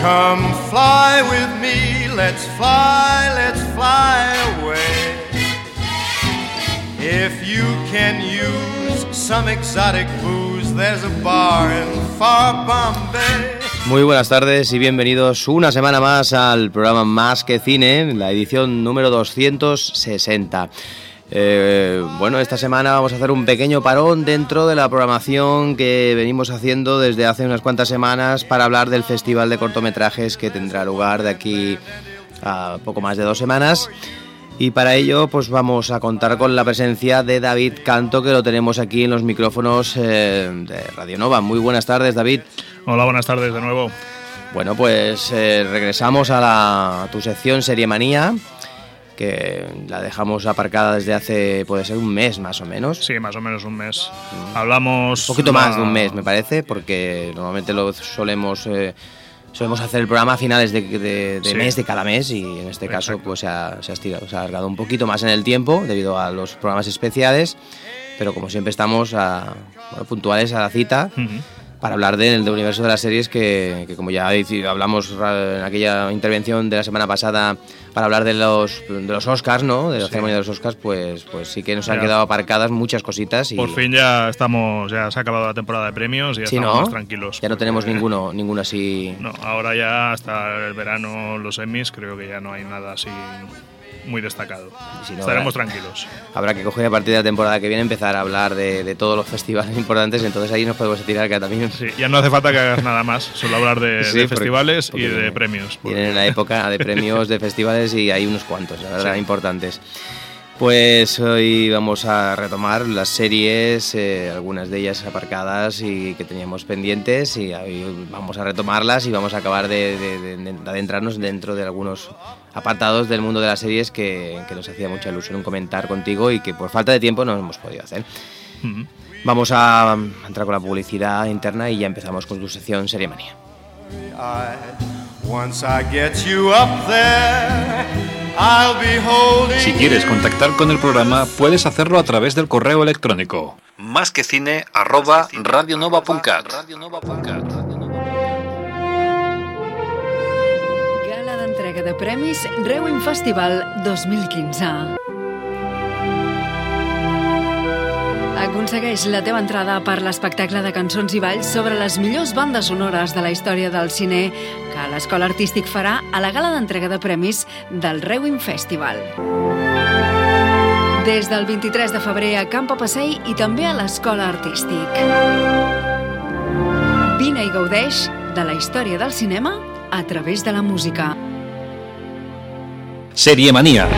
Come fly with me, let's fly, let's fly away. If you can use some exotic booze, there's a bar in far Bombay. Muy buenas tardes y bienvenidos una semana más al programa Más que Cine, la edición número 260. Eh, bueno, esta semana vamos a hacer un pequeño parón dentro de la programación que venimos haciendo desde hace unas cuantas semanas para hablar del Festival de Cortometrajes que tendrá lugar de aquí a poco más de dos semanas. Y para ello, pues vamos a contar con la presencia de David Canto, que lo tenemos aquí en los micrófonos eh, de Radio Nova. Muy buenas tardes, David. Hola, buenas tardes de nuevo. Bueno, pues eh, regresamos a, la, a tu sección Serie Manía que la dejamos aparcada desde hace, puede ser un mes más o menos. Sí, más o menos un mes. Hablamos... Un poquito más de un mes, me parece, porque normalmente lo solemos... Eh, solemos hacer el programa a finales de, de, de Sí. mes de cada mes y en este caso pues se ha, se ha estirado, se ha alargado un poquito más en el tiempo debido a los programas especiales, pero como siempre estamos a- bueno, puntuales a la cita Ujú. Para hablar del, universo de las series que, que como ya hablamos en aquella intervención de la semana pasada para hablar de los de los Oscars, ¿no? De la Sí. ceremonia de los Oscars, pues pues sí que nos han quedado aparcadas muchas cositas y Por fin ya estamos, ya se ha acabado la temporada de premios y ya Sí, estamos ¿no? más tranquilos. ya no tenemos ninguno ninguno así. No, ahora ya hasta el verano, los Emmys, creo que ya no hay nada así muy destacado. Si no, Estaremos habrá- tranquilos. Habrá que coger a partir de la temporada que viene empezar a hablar de, de todos los festivales importantes, entonces ahí nos podemos tirar que también Sí, ya no hace falta que hagas nada más, solo hablar de, Sí, de porque- festivales porque y de premios. porque- Vienen en la época de premios, de festivales y hay unos cuantos, la verdad, importantes. Pues hoy vamos a retomar las series, eh, algunas de ellas aparcadas y que teníamos pendientes y hoy vamos a retomarlas y vamos a acabar de, de- de- de adentrarnos dentro de algunos apartados del mundo de las series que, que nos hacía mucha ilusión comentar contigo y que por falta de tiempo no hemos podido hacer. Vamos a entrar con la publicidad interna y ya empezamos con tu sección Serie Manía. I, once I get you up there, Si quieres you. contactar con el programa, puedes hacerlo a través del correo electrónico más que cine arroba radionova.cat. Gala d'entrega de premis Rewin Festival 2015. Aconsegueix la teva entrada per l'espectacle de cançons i balls sobre les millors bandes sonores de la història del cine que l'Escola Artístic farà a la gala d'entrega de premis del Rewin Festival. Des del 23 de febrer a Camp Passeig i també a l'Escola Artístic. Vine i gaudeix de la història del cinema a través de la música. Serie Manía.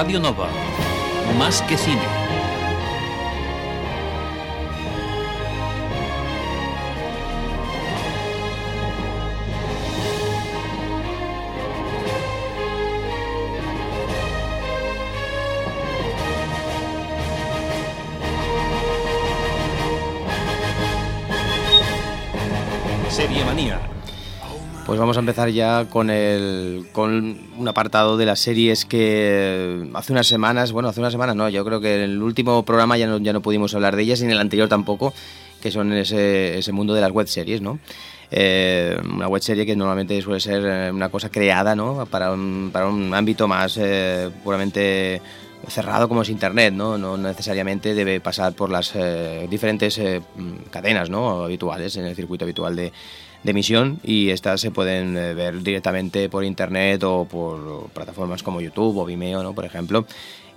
Radio Nova. Más que cine. Vamos a empezar ya con el con un apartado de las series que hace unas semanas, bueno, hace unas semanas no, yo creo que en el último programa ya no, ya no pudimos hablar de ellas y en el anterior tampoco, que son ese, ese mundo de las web series, ¿no? Eh, una web serie que normalmente suele ser eh, una cosa creada, ¿no? Para un, para un ámbito más eh, puramente cerrado como es Internet, ¿no? No necesariamente debe pasar por las eh, diferentes eh, cadenas ¿no? habituales en el circuito habitual de, de emisión y estas se pueden eh, ver directamente por Internet o por plataformas como YouTube o Vimeo, ¿no? por ejemplo.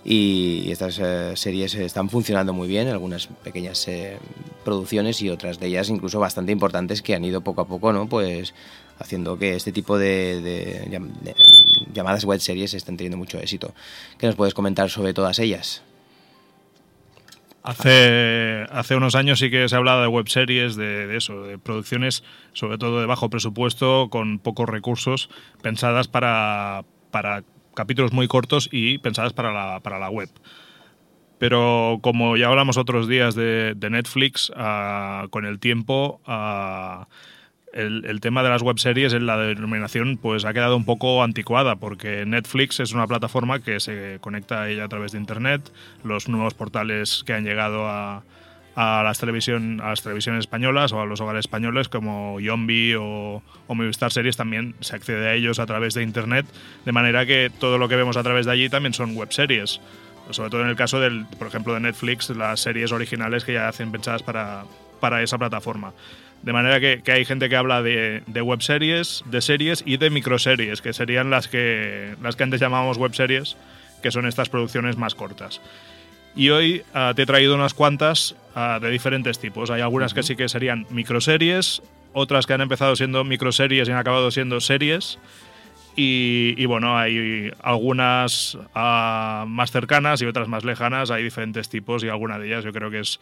Y estas series están funcionando muy bien, algunas pequeñas producciones y otras de ellas incluso bastante importantes que han ido poco a poco, ¿no? Pues haciendo que este tipo de, de, llamadas web series estén teniendo mucho éxito. ¿Qué nos puedes comentar sobre todas ellas? Hace, hace unos años sí que se ha hablado de web series, de, eso, de producciones sobre todo de bajo presupuesto, con pocos recursos, pensadas para, para capítulos muy cortos y pensadas para la, para la web. Pero como ya hablamos otros días de, Netflix, ah, con el tiempo... Uh, el, tema de las webseries en la denominación pues ha quedado un poco anticuada porque Netflix es una plataforma que se conecta a ella a través de internet. Los nuevos portales que han llegado a, las televisión a las televisiones españolas o a los hogares españoles como Yombi o, o, Movistar Series también se accede a ellos a través de internet. De manera que todo lo que vemos a través de allí también son webseries. Sobre todo en el caso del por ejemplo de Netflix las series originales que ya hacen pensadas para para esa plataforma de manera que, hay gente que habla de, de webseries, de series y de microseries, que serían las que, las que antes llamábamos webseries, que son estas producciones más cortas. Y hoy ah, te he traído unas cuantas ah, de diferentes tipos. Hay algunas que sí que serían microseries, otras que han empezado siendo microseries y han acabado siendo series. Y, bueno, hay algunas ah, más cercanas y otras más lejanas. Hay diferentes tipos y alguna de ellas yo creo que es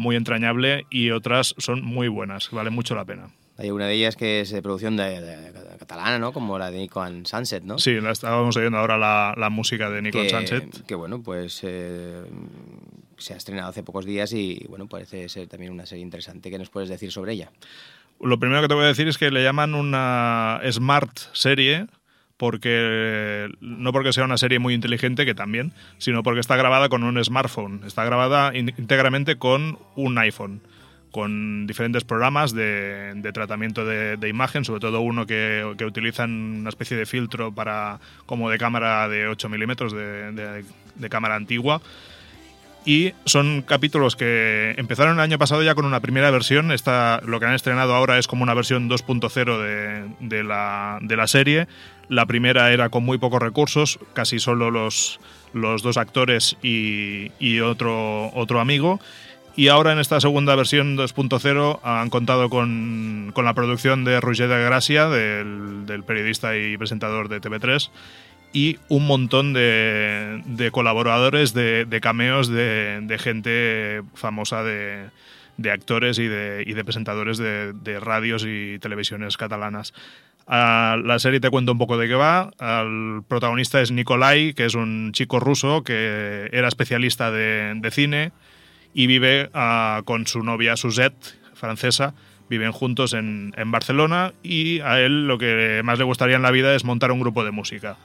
muy entrañable y otras son muy buenas, vale mucho la pena. Hay una de ellas que es de producción de, catalana, ¿no? Como la de Nico and Sunset, ¿no? Sí, la estábamos oyendo ahora la, la música de Nico and Sunset. Que bueno, pues eh, se ha estrenado hace pocos días y bueno, parece ser también una serie interesante. ¿Qué nos puedes decir sobre ella? Lo primero que te voy a decir es que le llaman una smart serie porque no porque sea una serie muy inteligente, que también, sino porque está grabada con un smartphone, está grabada íntegramente con un iPhone, con diferentes programas de, tratamiento de, imagen, sobre todo uno que, que utilizan una especie de filtro para como de cámara de 8 milímetros de, de cámara antigua y son capítulos que empezaron el año pasado ya con una primera versión. Esta, lo que han estrenado ahora es como una versión 2.0 de, de, la, de la serie. La primera era con muy pocos recursos, casi solo los, los dos actores y, otro, otro amigo. Y ahora en esta segunda versión 2.0 han contado con, con, la producción de Roger de Gracia, del, del periodista y presentador de TV3 y un montón de, de colaboradores, de, de cameos de, gente famosa de, actores y de, y de presentadores de, radios y televisiones catalanas. la serie te cuento un poco de qué va. El protagonista es Nikolai, que es un chico ruso que era especialista de, cine y vive ah, con su novia Suzette, francesa. Viven juntos en, en Barcelona y a él lo que más le gustaría en la vida es montar un grupo de música.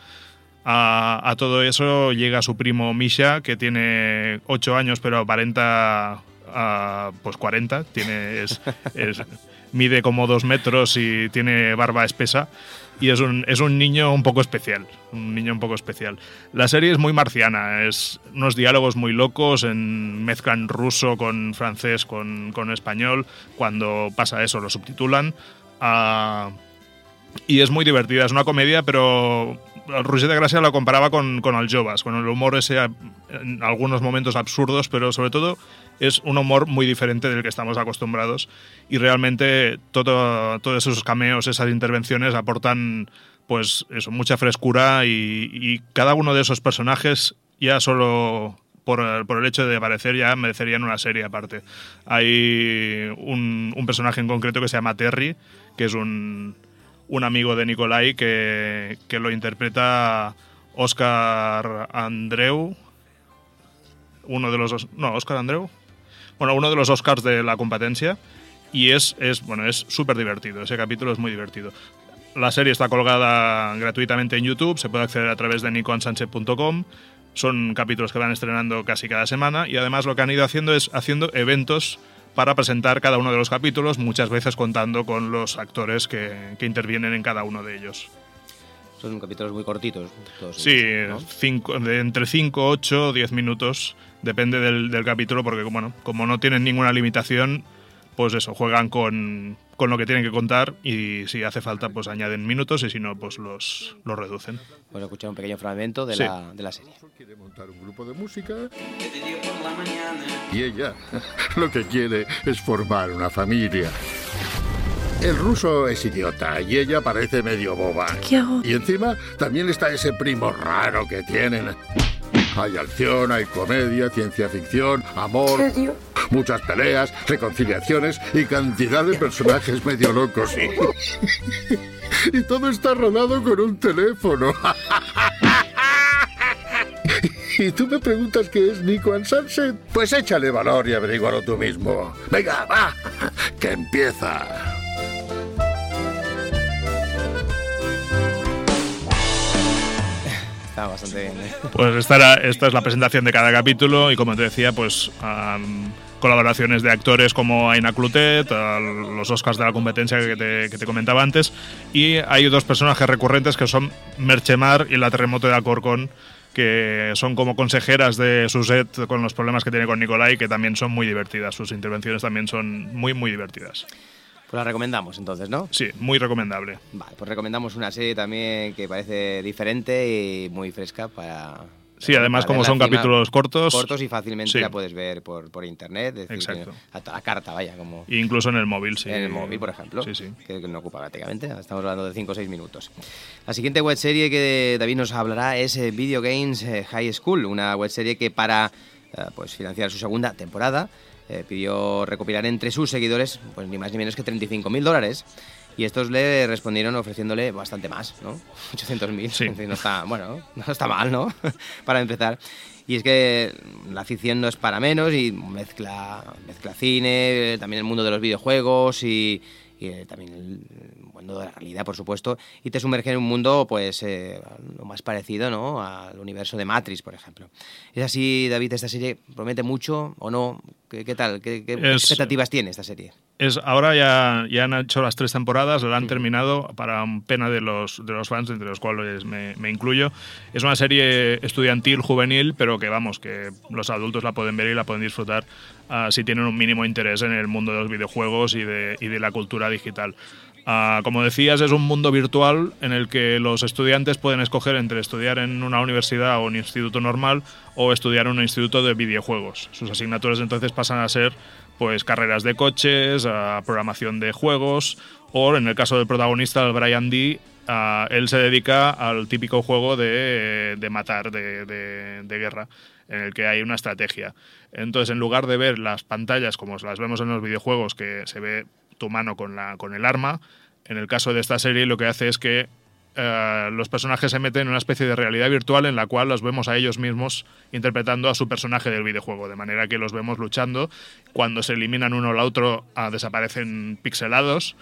A, todo eso llega su primo Misha, que tiene 8 años pero aparenta pues 40, tiene, es, mide como 2 metros y tiene barba espesa. Y es un, es un niño un poco especial, un niño un poco especial. La serie es muy marciana, es unos diálogos muy locos, en, mezclan ruso con francés, con, con español, cuando pasa eso lo subtitulan. Y es muy divertida, es una comedia, pero Roger de Gracia lo comparaba con, con Jovas, con el humor ese en algunos momentos absurdos, pero sobre todo es un humor muy diferente del que estamos acostumbrados y realmente todo, todos esos cameos, esas intervenciones aportan pues eso, mucha frescura y, cada uno de esos personajes ya solo por, por, el hecho de aparecer ya merecerían una serie aparte. Hay un, un personaje en concreto que se llama Terry, que es un, un amigo de Nicolai que, que lo interpreta Oscar Andreu, uno de los... No, Oscar Andreu. Bueno, uno de los Oscars de la competencia. Y es, es bueno, es súper divertido. Ese capítulo es muy divertido. La serie está colgada gratuitamente en YouTube, se puede acceder a través de nikonsanchez.com. Son capítulos que van estrenando casi cada semana y además lo que han ido haciendo es haciendo eventos para presentar cada uno de los capítulos, muchas veces contando con los actores que, intervienen en cada uno de ellos. Son capítulos muy cortitos. Todos Sí, ellos, ¿no? cinco, de entre 5, 8, 10 minutos, depende del, del capítulo, porque bueno, como no tienen ninguna limitación, pues eso, juegan con, con lo que tienen que contar y si hace falta, pues añaden minutos y si no, pues los, los reducen. Vamos a escuchar un pequeño fragmento de, Sí. la, de la serie. quiere montar un grupo de música. Y ella lo que quiere es formar una familia. El ruso es idiota y ella parece medio boba. ¿Qué hago? Y encima también está ese primo raro que tienen. Hay acción, hay comedia, ciencia ficción, amor, muchas peleas, reconciliaciones y cantidad de personajes medio locos. Y todo está rodado con un teléfono. Y tú me preguntas qué es Nico and Sunset. Pues échale valor y averígualo tú mismo. Venga, va, que empieza. Bastante bien. ¿eh? Pues esta, es la presentación de cada capítulo y como te decía, pues colaboraciones de actores como Aina Clutet, los Oscars de la competencia que te, que te comentaba antes, y hay dos personajes recurrentes que son Merchemar y la Terremoto de Alcorcón, que son como consejeras de Suset con los problemas que tiene con Nicolai, que también son muy divertidas. Sus intervenciones también son muy, muy divertidas. Pues la recomendamos entonces, ¿no? Sí, muy recomendable. Vale, pues recomendamos una serie también que parece diferente y muy fresca para... Sí, además, como son capítulos cortos, Cortos y fácilmente sí. la puedes ver por, por internet. Es decir, Exacto. que a la carta, vaya, como... incluso en el móvil, sí. en el móvil, por ejemplo, Sí, sí. que no ocupa prácticamente, estamos hablando de 5 o 6 minutos. La siguiente webserie que David nos hablará es eh, Video Games eh, High School, una webserie que para eh, pues, financiar su segunda temporada eh, pidió recopilar entre sus seguidores pues ni más ni menos que 35.000 dólares. Y estos le respondieron ofreciéndole bastante más, ¿no? 800.000. Sí. No está, bueno, no está mal, ¿no? para empezar. Y es que la ficción no es para menos y mezcla, mezcla cine, eh, también el mundo de los videojuegos y, y, eh, también el mundo de la realidad, por supuesto, y te sumerge en un mundo, pues, eh, lo más parecido, ¿no? Al universo de Matrix, por ejemplo. ¿Es así, David, esta serie promete mucho o no? ¿Qué, qué tal? ¿Qué, qué Es- expectativas tiene esta serie? Es, ahora ya, ya han hecho las tres temporadas, la han terminado para pena de los, de los fans, entre los cuales me, me incluyo. Es una serie estudiantil, juvenil, pero que vamos, que los adultos la pueden ver y la pueden disfrutar ah, si tienen un mínimo interés en el mundo de los videojuegos y de, y de la cultura digital. Ah, como decías, es un mundo virtual en el que los estudiantes pueden escoger entre estudiar en una universidad o un instituto normal o estudiar en un instituto de videojuegos. Sus asignaturas entonces pasan a ser pues carreras de coches, a programación de juegos o en el caso del protagonista, el Brian D, ah, él se dedica al típico juego de, de matar, de, de- de guerra, en el que hay una estrategia. Entonces, en lugar de ver las pantallas como las vemos en los videojuegos, que se ve tu mano con, la, con el arma, en el caso de esta serie lo que hace es que eh, los personajes se meten en una especie de realidad virtual en la cual los vemos a ellos mismos interpretando a su personaje del videojuego, de manera que los vemos luchando. Cuando se eliminan uno al otro, ah, desaparecen pixelados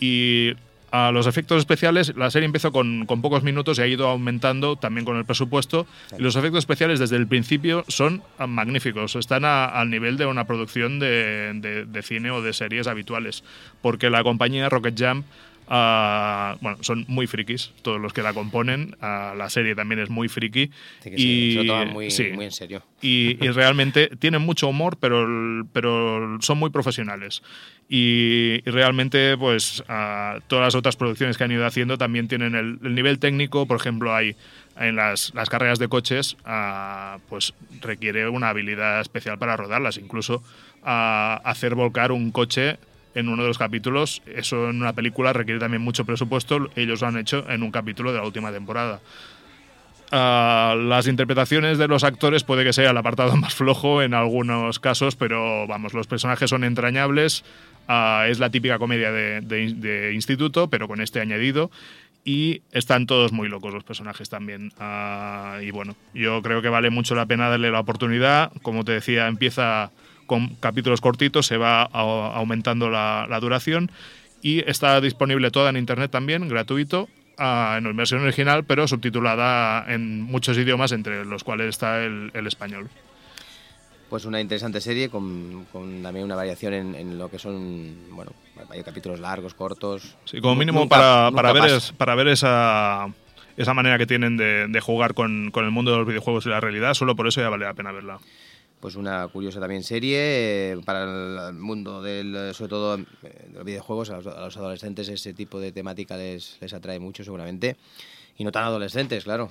y a los efectos especiales, la serie empezó con, con pocos minutos y ha ido aumentando también con el presupuesto. Y los efectos especiales desde el principio son magníficos, están a- al nivel de una producción de, de- de cine o de series habituales. Porque la compañía Rocket Jump, ah, bueno, son muy frikis, todos los que la componen. ah, la serie también es muy friki. Se- y, se toman muy, sí. muy en serio. Y, y realmente tienen mucho humor, pero, pero son muy profesionales. Y, y realmente, pues, ah, todas las otras producciones que han ido haciendo también tienen el, el nivel técnico. Por ejemplo, hay en las, las carreras de coches, ah, pues requiere una habilidad especial para rodarlas. Incluso ah, hacer volcar un coche en uno de los capítulos, eso en una película requiere también mucho presupuesto. Ellos lo han hecho en un capítulo de la última temporada. Ah, las interpretaciones de los actores puede que sea el apartado más flojo en algunos casos, pero vamos, los personajes son entrañables. ah, es la típica comedia de instituto, pero con este añadido. Y están todos muy locos los personajes también. Ah, y bueno, yo creo que vale mucho la pena darle la oportunidad. Como te decía, empieza con capítulos cortitos, se va aumentando la, la duración. Y está disponible toda en internet también, gratuito, ah, en versión original, pero subtitulada en muchos idiomas, entre los cuales está el, el español. Pues una interesante serie con, con también una variación en, en lo que son, bueno, hay capítulos largos, cortos. Sí, como mínimo nunca- para, nunca para, ver pasa. es- para ver esa, esa manera que tienen de, de jugar con, con el mundo de los videojuegos y la realidad, solo por eso ya vale la pena verla pues una curiosa también serie eh, para el mundo del sobre todo eh, de los videojuegos a los, a los, adolescentes ese tipo de temática les, les atrae mucho seguramente y no tan adolescentes claro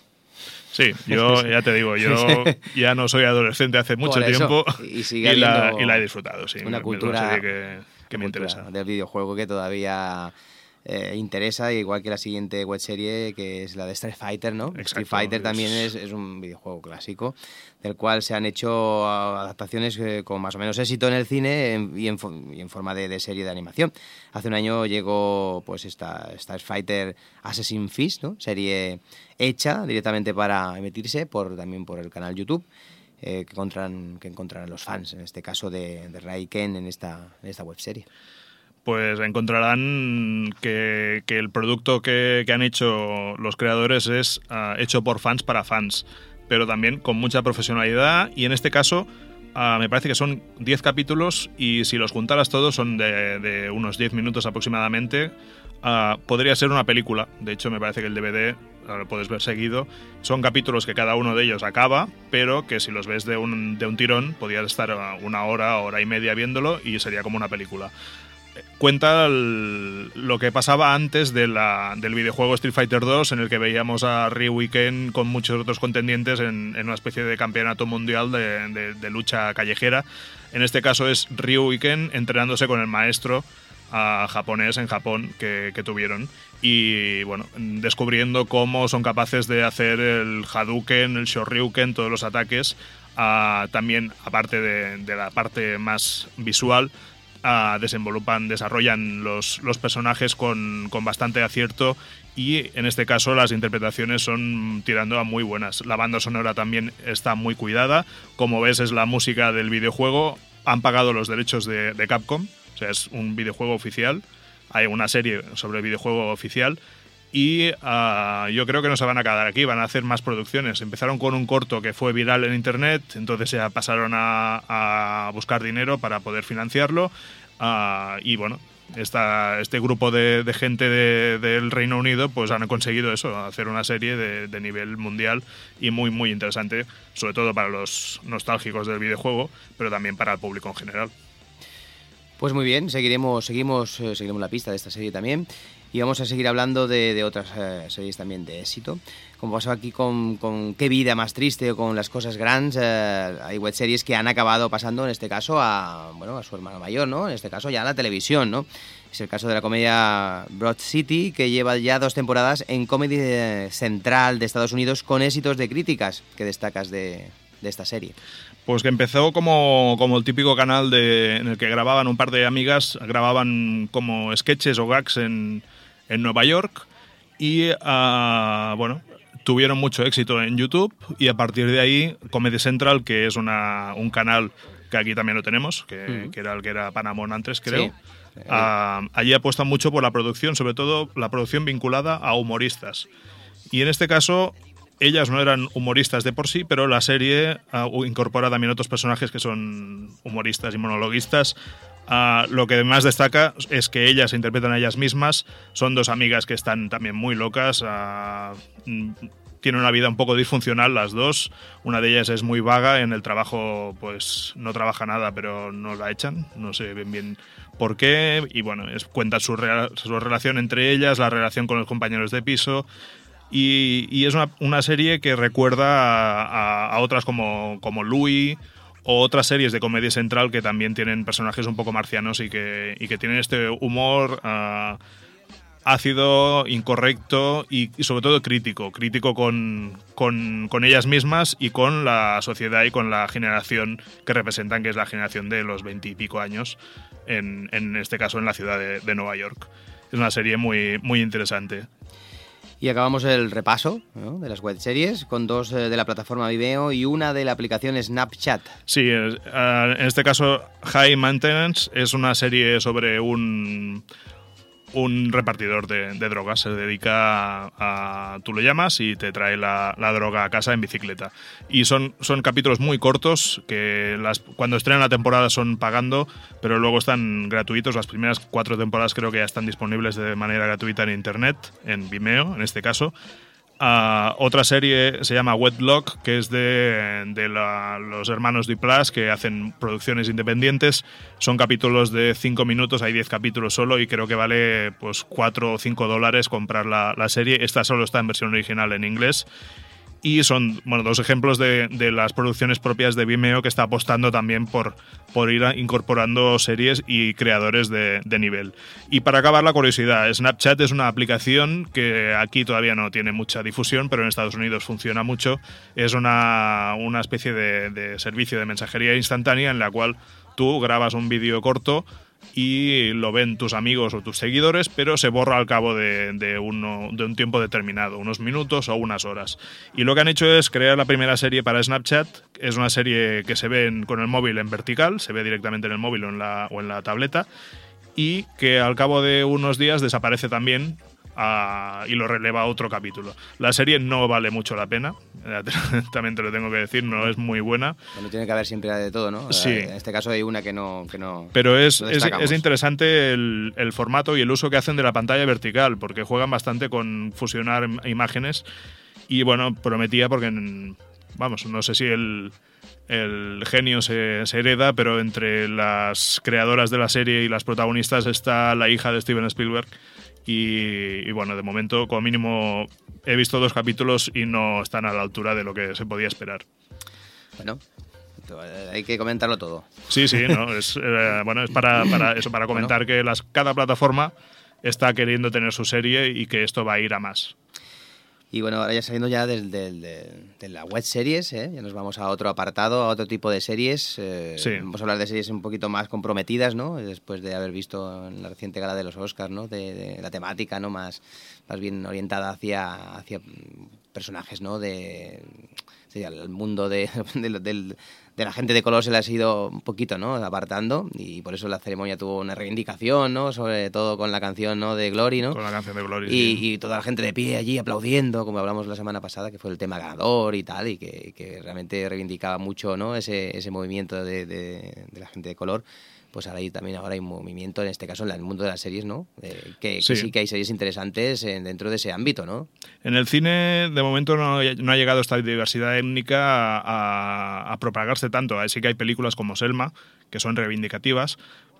Sí, yo ya te digo, yo ya no soy adolescente hace mucho tiempo y, sigue y, la, y, la, he disfrutado. Sí, una cultura que, que me interesa. Del videojuego que todavía eh, interesa, igual que la siguiente web serie que es la de Street Fighter, ¿no? Exacto, Street Fighter es... también es, es, un videojuego clásico del cual se han hecho adaptaciones eh, con más o menos éxito en el cine en, y, en, y, en, forma de, de, serie de animación. Hace un año llegó pues esta, esta Fighter Assassin's Fist, ¿no? Serie hecha directamente para emitirse por, también por el canal YouTube. Eh, que, encontrarán, que encontrarán los fans, en este caso de, de Rai Ken, en esta, en esta web serie pues encontrarán que, el producto que, han hecho los creadores es uh, hecho por fans para fans, pero también con mucha profesionalidad y en este caso uh, me parece que son 10 capítulos y si los juntaras todos son de, unos 10 minutos aproximadamente. Uh, podría ser una película, de hecho me parece que el DVD lo puedes ver seguido. Son capítulos que cada uno de ellos acaba, pero que si los ves de un, de un tirón, podrías estar una hora, hora y media viéndolo y sería como una película cuenta lo que pasaba antes de del videojuego Street Fighter 2 en el que veíamos a Ryu Weekend con muchos otros contendientes en, una especie de campeonato mundial de, lucha callejera. En este caso es Ryu Weekend entrenándose con el maestro a japonés en Japón que, tuvieron y bueno, descubriendo cómo son capaces de hacer el Hadouken, el Shoryuken, todos los ataques, uh, también aparte de la parte más visual, uh, desenvolupan, desarrollan los, los personajes con, con, bastante acierto y en este caso las interpretaciones son tirando a muy buenas. La banda sonora también está muy cuidada, como ves es la música del videojuego, han pagado los derechos de, de Capcom, o sea, es un videojuego oficial, hay una serie sobre el videojuego oficial y uh, yo creo que no se van a quedar aquí, van a hacer más producciones. Empezaron con un corto que fue viral en internet, entonces ya pasaron a, a buscar dinero para poder financiarlo uh, y bueno, esta, este grupo de, de gente de, del Reino Unido pues han conseguido eso, hacer una serie de, de, nivel mundial y muy muy interesante, sobre todo para los nostálgicos del videojuego, pero también para el público en general. Pues muy bien, seguiremos, seguimos, eh, seguiremos la pista de esta serie también y vamos a seguir hablando de, de otras eh, series también de éxito. Como pasó aquí con, con Qué vida más triste o con Las cosas grandes, eh, hay web series que han acabado pasando en este caso a, bueno, a su hermano mayor, ¿no? En este caso ya a la televisión, ¿no? Es el caso de la comedia Broad City, que lleva ya dos temporadas en Comedy Central de Estados Unidos con éxitos de críticas. ¿Qué destacas de, de esta serie? Pues que empezó como, como el típico canal de, en el que grababan un par de amigas, grababan como sketches o gags en, en Nueva York y uh, bueno, tuvieron mucho éxito en YouTube y a partir de ahí Comedy Central, que es una, un canal que aquí también lo tenemos, que, mm. que era el que era Panamón antes, creo. Sí. Uh, allí apuestan mucho por la producción, sobre todo la producción vinculada a humoristas. Y en este caso, ellas no eran humoristas de por sí, pero la serie uh, incorpora también otros personajes que son humoristas y monologuistas. Uh, lo que más destaca es que ellas se interpretan a ellas mismas. Son dos amigas que están también muy locas. Uh, tienen una vida un poco disfuncional las dos. Una de ellas es muy vaga en el trabajo, pues no trabaja nada, pero no la echan. No sé bien bien por qué. Y bueno, es, cuenta su, su relación entre ellas, la relación con los compañeros de piso. Y, y es una, una, serie que recuerda a, a, a, otras como, como Louis o otras series de comedia central que también tienen personajes un poco marcianos y que, y que tienen este humor uh, ácido, incorrecto y, sobre todo crítico, crítico con, con, con, ellas mismas y con la sociedad y con la generación que representan, que es la generación de los veintipico años, en, en, este caso en la ciudad de, de Nueva York. Es una serie muy, muy interesante. Y acabamos el repaso de las web series con dos eh, de la plataforma Vimeo y una de la aplicación Snapchat. Sí, uh, en este caso High Maintenance es una serie sobre un, un repartidor de, drogas. Se dedica a, a, Tú lo llamas y te trae la, la, droga a casa en bicicleta. Y son, son capítulos muy cortos que las, cuando estrenan la temporada son pagando, pero luego están gratuitos. Las primeras cuatro temporadas creo que ya están disponibles de manera gratuita en internet, en Vimeo en este caso. Ah, otra serie se llama Wetlock, que es de, de la- los hermanos Duplas, que hacen producciones independientes. Son capítulos de 5 minutos, hay 10 capítulos solo y creo que vale pues 4 o 5 dólares comprar la, la serie. Esta solo está en versión original en inglés. Y son bueno, dos ejemplos de, de las producciones propias de Vimeo que está apostando también por, por ir incorporando series y creadores de, de nivel. Y para acabar la curiosidad, Snapchat es una aplicación que aquí todavía no tiene mucha difusión, pero en Estados Unidos funciona mucho. Es una, una especie de, de servicio de mensajería instantánea en la cual tú grabas un vídeo corto y lo ven tus amigos o tus seguidores, pero se borra al cabo de, uno, de un tiempo determinado, unos minutos o unas horas. Y lo que han hecho es crear la primera serie para Snapchat. Es una serie que se ve en- con el móvil en vertical, se ve directamente en el móvil o en la tableta, y que al cabo de unos días desaparece también ah, y lo releva otro capítulo. La serie no vale mucho la pena, eh, también te lo tengo que decir, no es muy buena. Bueno, tiene que haber siempre de todo, ¿no? Sí. En este caso hay una que no... Que no Pero es, no es, es interesante el, el formato y el uso que hacen de la pantalla vertical, porque juegan bastante con fusionar im- imágenes. Y bueno, prometía porque, vamos, no sé si el, el genio se, se hereda, pero entre las creadoras de la serie y las protagonistas está la hija de Steven Spielberg. Y, y bueno, de momento, como mínimo, he visto dos capítulos y no están a la altura de lo que se podía esperar. Bueno, hay que comentarlo todo. Sí, sí, no, es, eh, bueno, es para, para eso, para comentar que las, cada plataforma está queriendo tener su serie y que esto va a ir a más. Y bueno, ahora ya saliendo ya del- del- de, de la web series, ¿eh? ya nos vamos a otro apartado, a otro tipo de series. eh, Sí. Vamos a hablar de series un poquito más comprometidas, ¿no? Después de haber visto en la reciente gala de los Oscars, ¿no? De, de la temática, ¿no? Más, más bien orientada hacia, hacia personajes, ¿no? De, sí, al mundo de, del- del- de la gente de color se le ha ido un poquito, ¿no? Apartando y por eso la ceremonia tuvo una reivindicación, ¿no? Sobre todo con la canción, ¿no? De Glory, ¿no? Con la canción de Glory. Y, sí. y toda la gente de pie allí aplaudiendo, como hablamos la semana pasada, que fue el tema ganador y tal, y que, que realmente reivindicaba mucho ¿no? ese, ese movimiento de, de- de la gente de color. Pues ahora hay también ahora hay movimiento, en este caso en el mundo de las series, ¿no? Eh, que, que Sí. sí. que hay series interesantes en- dentro de ese ámbito, ¿no? En el cine, de momento, no, no ha llegado esta diversidad étnica a, a propagarse tanto. Así que hay películas como Selma, que son reivindicativas,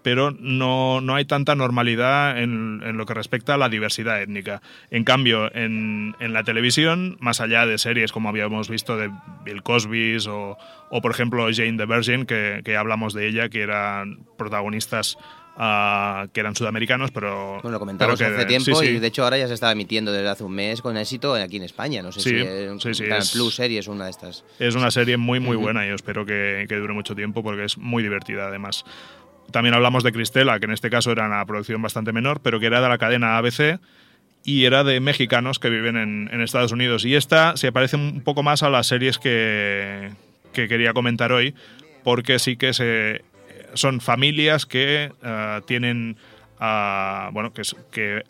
pero no, no hay tanta normalidad en, en lo que respecta a la diversidad étnica. En cambio, en, en la televisión, más allá de series como habíamos visto de Bill Cosby o, o, por ejemplo, Jane the Virgin, que, que hablamos de ella, que eran protagonistas ah, que eran sudamericanos, pero... Bueno, lo comentamos pero que- hace tiempo sí, sí. y de hecho ahora ya se está emitiendo desde hace un mes con éxito aquí en España. No sé Sí, si es sí, Canal es- Plus Series una de estas. Es una serie muy, muy buena y espero que, que dure mucho tiempo porque es muy divertida además. También hablamos de Cristela, que en este caso era una producción bastante menor, pero que era de la cadena ABC y era de mexicanos que viven en, Estados Unidos. Y esta se parece un poco más a las series que, que quería comentar hoy, porque sí que se, son familias que ah, tienen, ah, bueno, que, que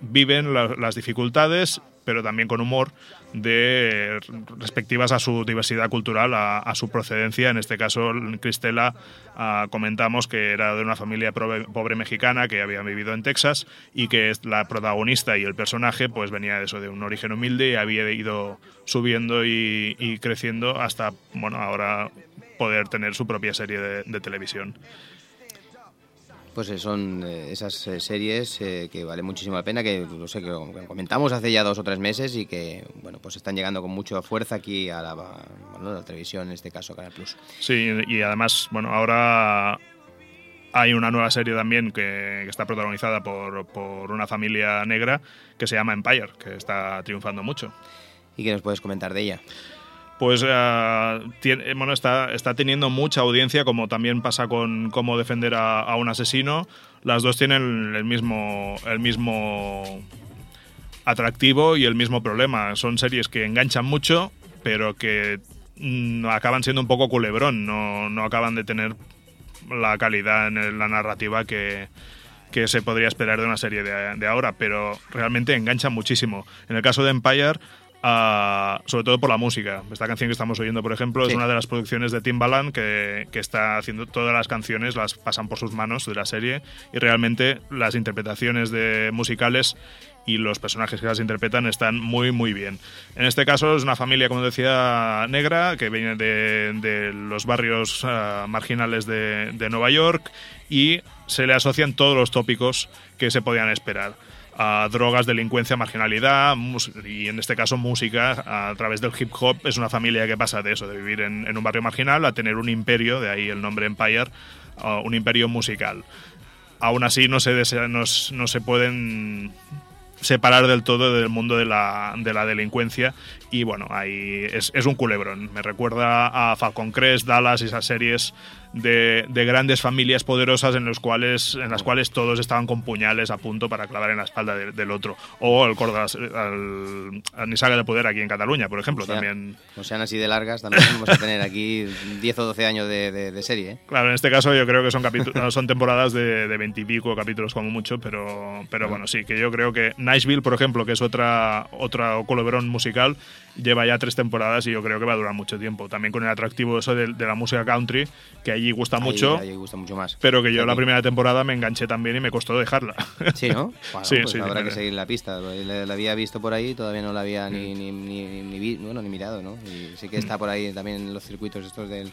viven la- las dificultades, pero también con humor, de respectivas a su diversidad cultural, a, su procedencia. En este caso, Cristela ah, comentamos que era de una familia pobre, pobre mexicana que había vivido en Texas y que la protagonista y el personaje pues venía de eso, de un origen humilde y había ido subiendo y, creciendo hasta, bueno, ahora poder tener su propia serie de televisión. Pues eh, son eh, esas eh, series que vale muchísimo la pena, que no sé, que que comentamos hace ya dos o tres meses y que bueno pues están llegando con mucha fuerza aquí a la, bueno, a la televisión, en este caso Canal Plus. Sí, y además, bueno, ahora hay una nueva serie también que, que está protagonizada por, por una familia negra que se llama Empire, que está triunfando mucho. ¿Y qué nos puedes comentar de ella? Pues bueno, está, está teniendo mucha audiencia, como también pasa con cómo defender a, un asesino. Las dos tienen el mismo, el mismo atractivo y el mismo problema. Son series que enganchan mucho, pero que mm, acaban siendo un poco culebrón, no, no acaban de tener la calidad en la narrativa que, que se podría esperar de una serie de, de ahora, pero realmente enganchan muchísimo. En el caso de Empire, sobre todo por la música. Esta canción que estamos oyendo, por ejemplo, es una de las producciones de Timbaland que, que está haciendo todas las canciones, las pasan por sus manos de la serie y realmente las interpretaciones de musicales y los personajes que las interpretan están muy muy bien. En este caso es una familia, como decía, negra que viene de, de los barrios ah, marginales de, de Nueva York y se le asocian todos los tópicos que se podían esperar. A drogas, delincuencia, marginalidad y en este caso música a través del hip hop. Es una familia que pasa de eso, de vivir en, un barrio marginal a tener un imperio, de ahí el nombre Empire, un imperio musical. Aún así no se, desea- no se pueden separar del todo del mundo de la, de la delincuencia y bueno, ahí es, es un culebrón. Me recuerda a Falcon Crest, Dallas y esas series de, de grandes familias poderosas en, los cuales, en las cuales todos estaban con puñales a punto para clavar en la espalda de- del otro. O el Cordas, al, a Nisaga de Poder aquí en Cataluña, por ejemplo, O sea, también. No sean así de largas, también vamos a tener aquí 10 o 12 años de, serie. ¿eh? Claro, en este caso yo creo que son capítulos, son temporadas de de veintipico capítulos como mucho, pero, pero bueno, sí, que yo creo que Niceville, por ejemplo, que es otra, otra culebrón musical, lleva ya tres temporadas y yo creo que va a durar mucho tiempo. También con el atractivo eso de, de la música country, que allí gusta Ahí- mucho, ahí gusta mucho más. pero que yo Aquí. la primera temporada me enganché también y me costó dejarla. Sí, ¿no? Bueno, Sí, pues sí, habrá sí, que sí. seguir la pista. La, la había visto por ahí, todavía no la había ni, ni, ni, ni vi- bueno, ni mirado, ¿no? Y sí que está por ahí también en los circuitos estos del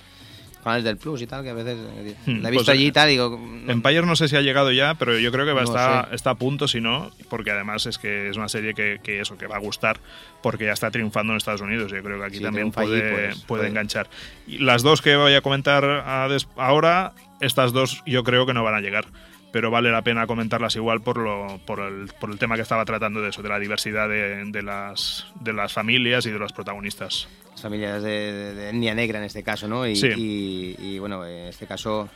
canales del Plus y tal, que a veces eh, Hmm, la he visto pues, allí y tal, y digo... mm, Empire no sé si ha llegado ya, pero yo creo que va a No estar, está a punto, si no, porque además es que es una serie que, que eso, que va a gustar, porque ya está triunfando en Estados Unidos. Yo creo que aquí Si también triunfa allí, puede, pues, puede puede. enganchar. Y las dos que voy a comentar a des- ahora, estas dos yo creo que no van a llegar. Pero vale la pena comentarlas igual por, lo, por, el, por el tema que estaba tratando de eso, de la diversidad de, de las, de las familias y de los protagonistas. las familias de, de- etnia negra en este caso, ¿no? Y, Sí. y- y, bueno, en este caso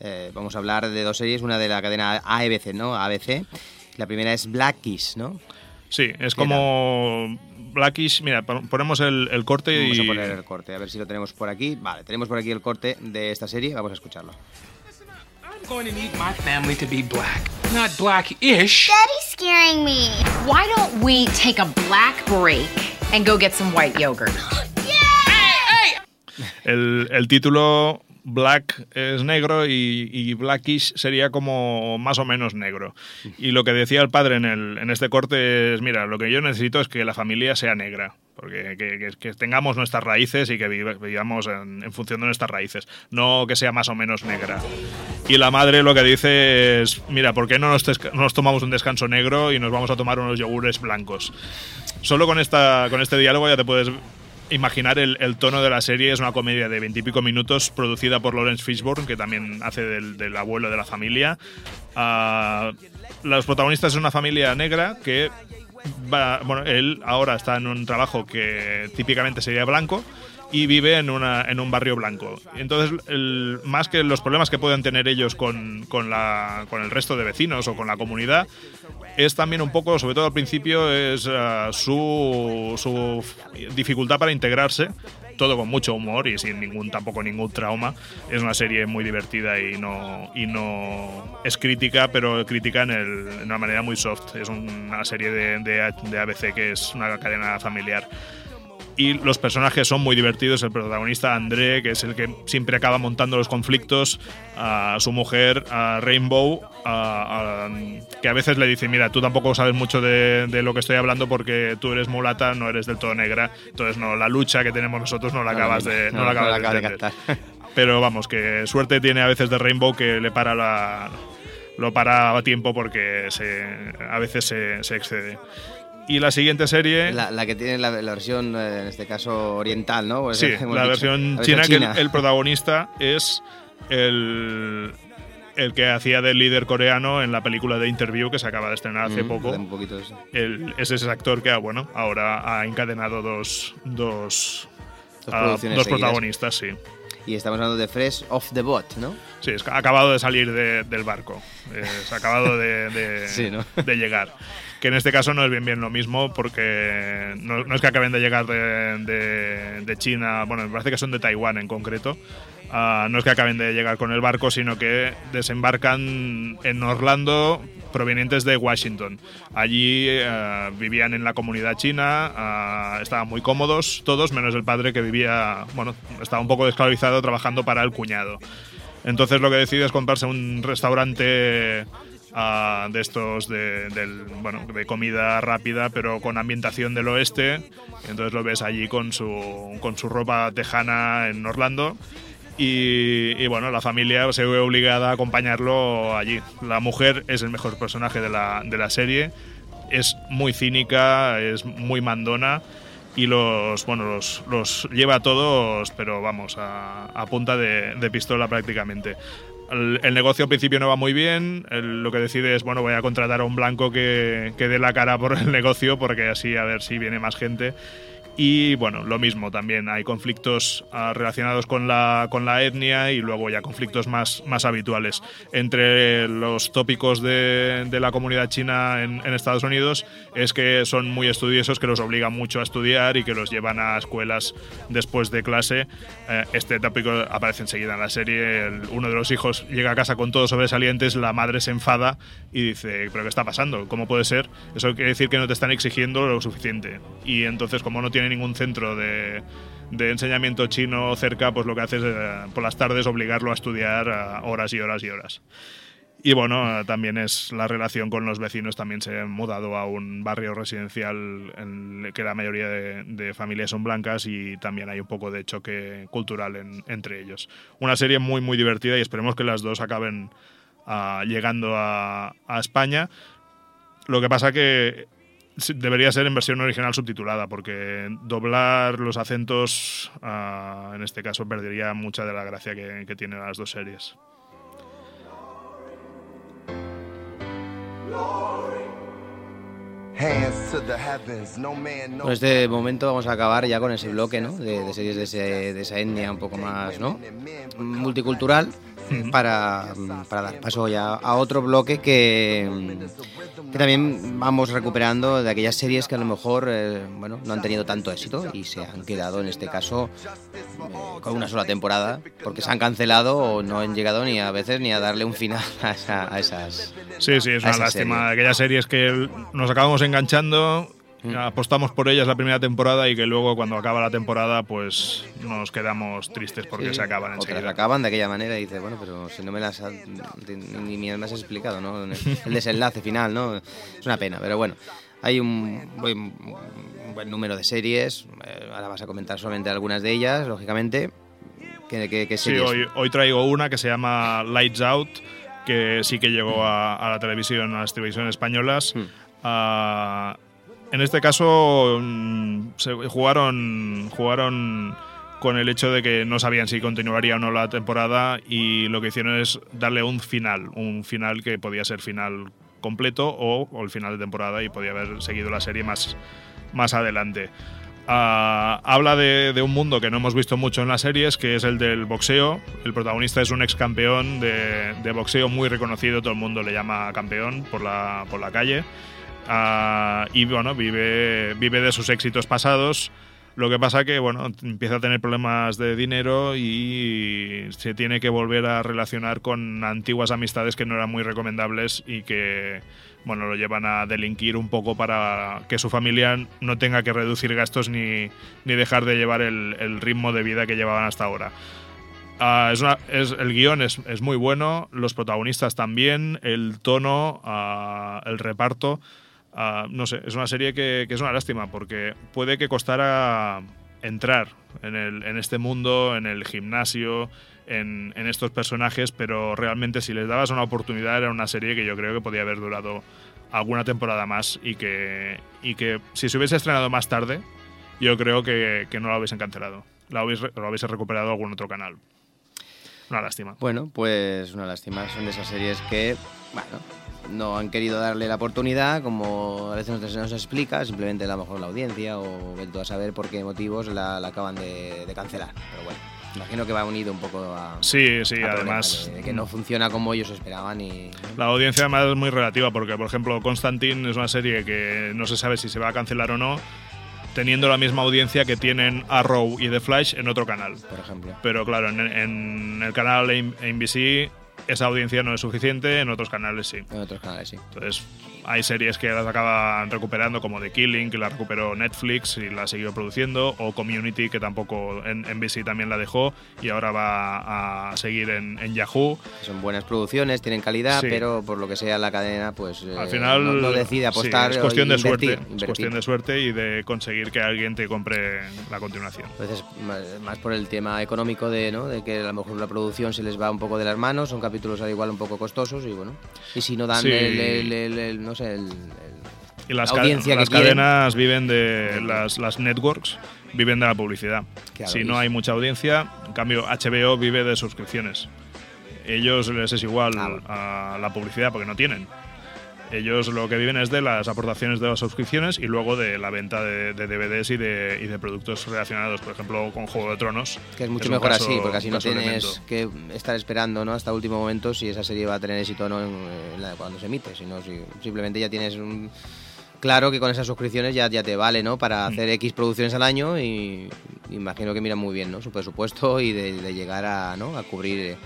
eh, vamos a hablar de dos series, una de la cadena ABC, ¿no? ABC. La primera es Blackish, ¿no? Sí, es ¿Qué como Blackish. Mira, pon- ponemos el, el corte Vamos y. a poner el corte, a ver si lo tenemos por aquí. Vale, tenemos por aquí el corte de esta serie, vamos a escucharlo. I'm going to need my family to be black, not black-ish. Daddy's scaring me. Why don't we take a black break and go get some white yogurt? El, el título Black es negro y, y Blackish sería como más o menos negro. Y lo que decía el padre en, el, en este corte es, mira, lo que yo necesito es que la familia sea negra. Porque que, que- que tengamos nuestras raíces y que viva- vivamos en, en función de nuestras raíces, no que sea más o menos negra. Y la madre lo que dice es, mira, ¿por qué no nos, nos tomamos un descanso negro y nos vamos a tomar unos yogures blancos? Solo con, esta, con este diálogo ya te puedes imaginar el, el tono de la serie. Es una comedia de veintipico minutos producida por Lawrence Fishburne, que también hace del, del abuelo de la familia. Ah, los protagonistas es una familia negra que va, bueno, él ahora está en un trabajo que típicamente sería blanco y vive en, una, en un barrio blanco. Entonces, más que los problemas que pueden tener ellos con, con, la, con el resto de vecinos o con la comunidad, es también un poco, sobre todo al principio, es ah, su, su dificultad para integrarse. Todo con mucho humor y sin ningún tampoco ningún trauma. Es una serie muy divertida y no, y no es crítica, pero crítica en, una manera muy soft. Es una serie de, de, de ABC que es una cadena familiar y los personajes son muy divertidos. El protagonista André, que es el que siempre acaba montando los conflictos, a su mujer, a Rainbow, a- a- que a veces le dice, mira, tú tampoco sabes mucho de, de lo que estoy hablando porque tú eres mulata, no eres del todo negra, entonces no, la lucha que tenemos nosotros no la acabas de, no la acabas de acabo de entender". captar. Pero vamos, que suerte tiene a veces de Rainbow que le para la. Lo para a tiempo porque se, a veces se, se excede. Y la siguiente serie. La, la que tiene la, la versión, eh, en este caso, oriental, ¿no? Pues, Sí, hemos la dicho. versión china, que el, el protagonista es el, el que hacía del líder coreano en la película de Interview que se acaba de estrenar hace Mm, poco. Un poquito de eso. El- es ese actor que, bueno, ahora ha encadenado dos, dos, Dos ah, dos protagonistas, sí. Y estamos hablando de Fresh Off the Boat, ¿no? Sí, es ha acabado de salir de- del barco. Es acabado de, de- Sí, ¿no? de llegar. Que en este caso no es bien bien lo mismo porque no, no es que acaben de llegar de, de- de China, bueno, me parece que son de Taiwán en concreto. Ah, no es que acaben de llegar con el barco, sino que desembarcan en Orlando provenientes de Washington. Allí eh, vivían en la comunidad china, eh, estaban muy cómodos todos, menos el padre que vivía, bueno, estaba un poco desclavizado trabajando para el cuñado. Entonces lo que decide es comprarse un restaurante ah, de estos de, bueno, de comida rápida, pero con ambientación del oeste. Entonces lo ves allí con su, con su ropa tejana en Orlando. Y, y, bueno, la familia se ve obligada a acompañarlo allí. La mujer es el mejor personaje de la, de la serie. Es muy cínica, es muy mandona y los bueno los, los lleva a todos pero vamos a, punta de, pistola prácticamente el, negocio al principio no va muy bien lo que decide es bueno voy a contratar a un blanco que, que dé la cara por el negocio porque así a ver si viene más gente y bueno, lo mismo también, hay conflictos uh, relacionados con la, con la etnia y luego ya conflictos más, más habituales. Entre los tópicos de, de la comunidad china en, en, Estados Unidos es que son muy estudiosos, que los obligan mucho a estudiar y que los llevan a escuelas después de clase. Eh, este tópico aparece enseguida en la serie. Uno de los hijos llega a casa con todos sobresalientes, la madre se enfada y dice, ¿pero qué está pasando? ¿Cómo puede ser? Eso quiere decir que no te están exigiendo lo suficiente. Y entonces, como no ningún centro de, de, enseñamiento chino cerca, pues lo que hace es eh, por las tardes obligarlo a estudiar uh, horas y horas y horas. Y bueno, también es la relación con los vecinos, también se han mudado a un barrio residencial en que la mayoría de, de familias son blancas y también hay un poco de choque cultural en, entre ellos. Una serie muy, muy divertida y esperemos que las dos acaben uh, llegando a, a España. Lo que pasa que debería ser en versión original subtitulada, porque doblar los acentos, uh, en este caso, perdería mucha de la gracia que, que tienen las dos series. Bueno, este momento vamos a acabar ya con ese bloque ¿no? de, de series de, ese, de, esa etnia un poco más ¿no? multicultural para, para, dar paso ya a otro bloque que, que, también vamos recuperando de aquellas series que a lo mejor eh, bueno, no han tenido tanto éxito y se han quedado en este caso eh, con una sola temporada porque se han cancelado o no han llegado ni a veces ni a darle un final a, esa, a esas Sí, sí, es una lástima. Serie. Aquellas series que nos acabamos enganchando apostamos por ellas la primera temporada y que luego cuando acaba la temporada pues nos quedamos tristes porque sí, se acaban enseguida. O que las acaban de aquella manera y dices, bueno, pero si no me las has, ni me has explicado, ¿no? El desenlace final, ¿no? Es una pena, pero bueno. Hay un buen, un buen número de series, eh, ahora vas a comentar solamente algunas de ellas, lógicamente. ¿Qué, qué, qué sí, hoy, hoy traigo una que se llama Lights Out, que sí que llegó a, a la televisión, a las televisiones españolas. Uh, en este caso mm, se jugaron, jugaron con el hecho de que no sabían si continuaría o no la temporada y lo que hicieron es darle un final, un final que podía ser final completo o, o el final de temporada y podía haber seguido la serie más, más adelante. Uh, habla de, de, un mundo que no hemos visto mucho en las series, que es el del boxeo. El protagonista es un ex campeón de, de boxeo muy reconocido, todo el mundo le llama campeón por la, por la calle. Uh, y bueno, vive, vive de sus éxitos pasados. Lo que pasa que bueno, empieza a tener problemas de dinero y se tiene que volver a relacionar con antiguas amistades que no eran muy recomendables y que bueno, lo llevan a delinquir un poco para que su familia no tenga que reducir gastos ni, ni dejar de llevar el, ritmo de vida que llevaban hasta ahora. Uh, es el guion es, es, muy bueno, los protagonistas también, el tono, uh, el reparto. Uh, no sé, es una serie que, es una lástima porque puede que costara entrar en, el, en este mundo, en el gimnasio, en, en, estos personajes, pero realmente si les dabas una oportunidad era una serie que yo creo que podía haber durado alguna temporada más y que, y que si se hubiese estrenado más tarde, yo creo que, que no la hubiesen cancelado. La hubiese, lo hubiese recuperado algún otro canal. Una lástima. Bueno, pues una lástima. Son de esas series que, bueno, no han querido darle la oportunidad, como a veces nos, nos explica, simplemente a lo mejor la audiencia o a saber por qué motivos la, la acaban de, de, cancelar. Pero bueno, imagino que va unido un poco a. Sí, sí, a además. De, de, que no funciona como ellos esperaban y. La audiencia además es muy relativa, porque por ejemplo, Constantine es una serie que no se sabe si se va a cancelar o no teniendo la misma audiencia que tienen Arrow y The Flash en otro canal. Por ejemplo. Pero claro, en, en el canal NBC esa audiencia no es suficiente, en otros canales sí. En otros canales sí. Entonces, hay series que las acaban recuperando, como The Killing, que la recuperó Netflix y la siguió produciendo, o Community, que tampoco en NBC también la dejó y ahora va a seguir en, en Yahoo. Son buenas producciones, tienen calidad, Sí. pero por lo que sea la cadena, pues eh, Al final no, no decide sí, apostar. es cuestión de invertir, suerte, es invertir. cuestión de suerte y de conseguir que alguien te compre la continuación. Más, más por el tema económico de, ¿no? de que a lo mejor la producción se les va un poco de las manos, son capítulos al igual un poco costosos y bueno, y si no dan Sí. el, el- el- el- no sé, el, el- Y las, la ca- audiencia las que quieren. cadenas viven de las, las networks viven de la publicidad. Claro, si no hay mucha audiencia, en cambio HBO vive de suscripciones. Ellos les es igual Claro. a la publicidad porque no tienen. Ellos lo que viven es de las aportaciones de las suscripciones y luego de la venta de, de DVDs y de, y de productos relacionados, por ejemplo, con Juego de Tronos. que es mucho mejor caso- así, porque así no tienes que estar esperando ¿no? hasta último momento si esa serie va a tener éxito o no en, la- cuando se emite, sino si simplemente ya tienes un... Claro que con esas suscripciones ya, ya te vale, ¿no? Para Mm. hacer X producciones al año y imagino que miran muy bien, ¿no? Su presupuesto y de, de llegar a, ¿no? A cubrir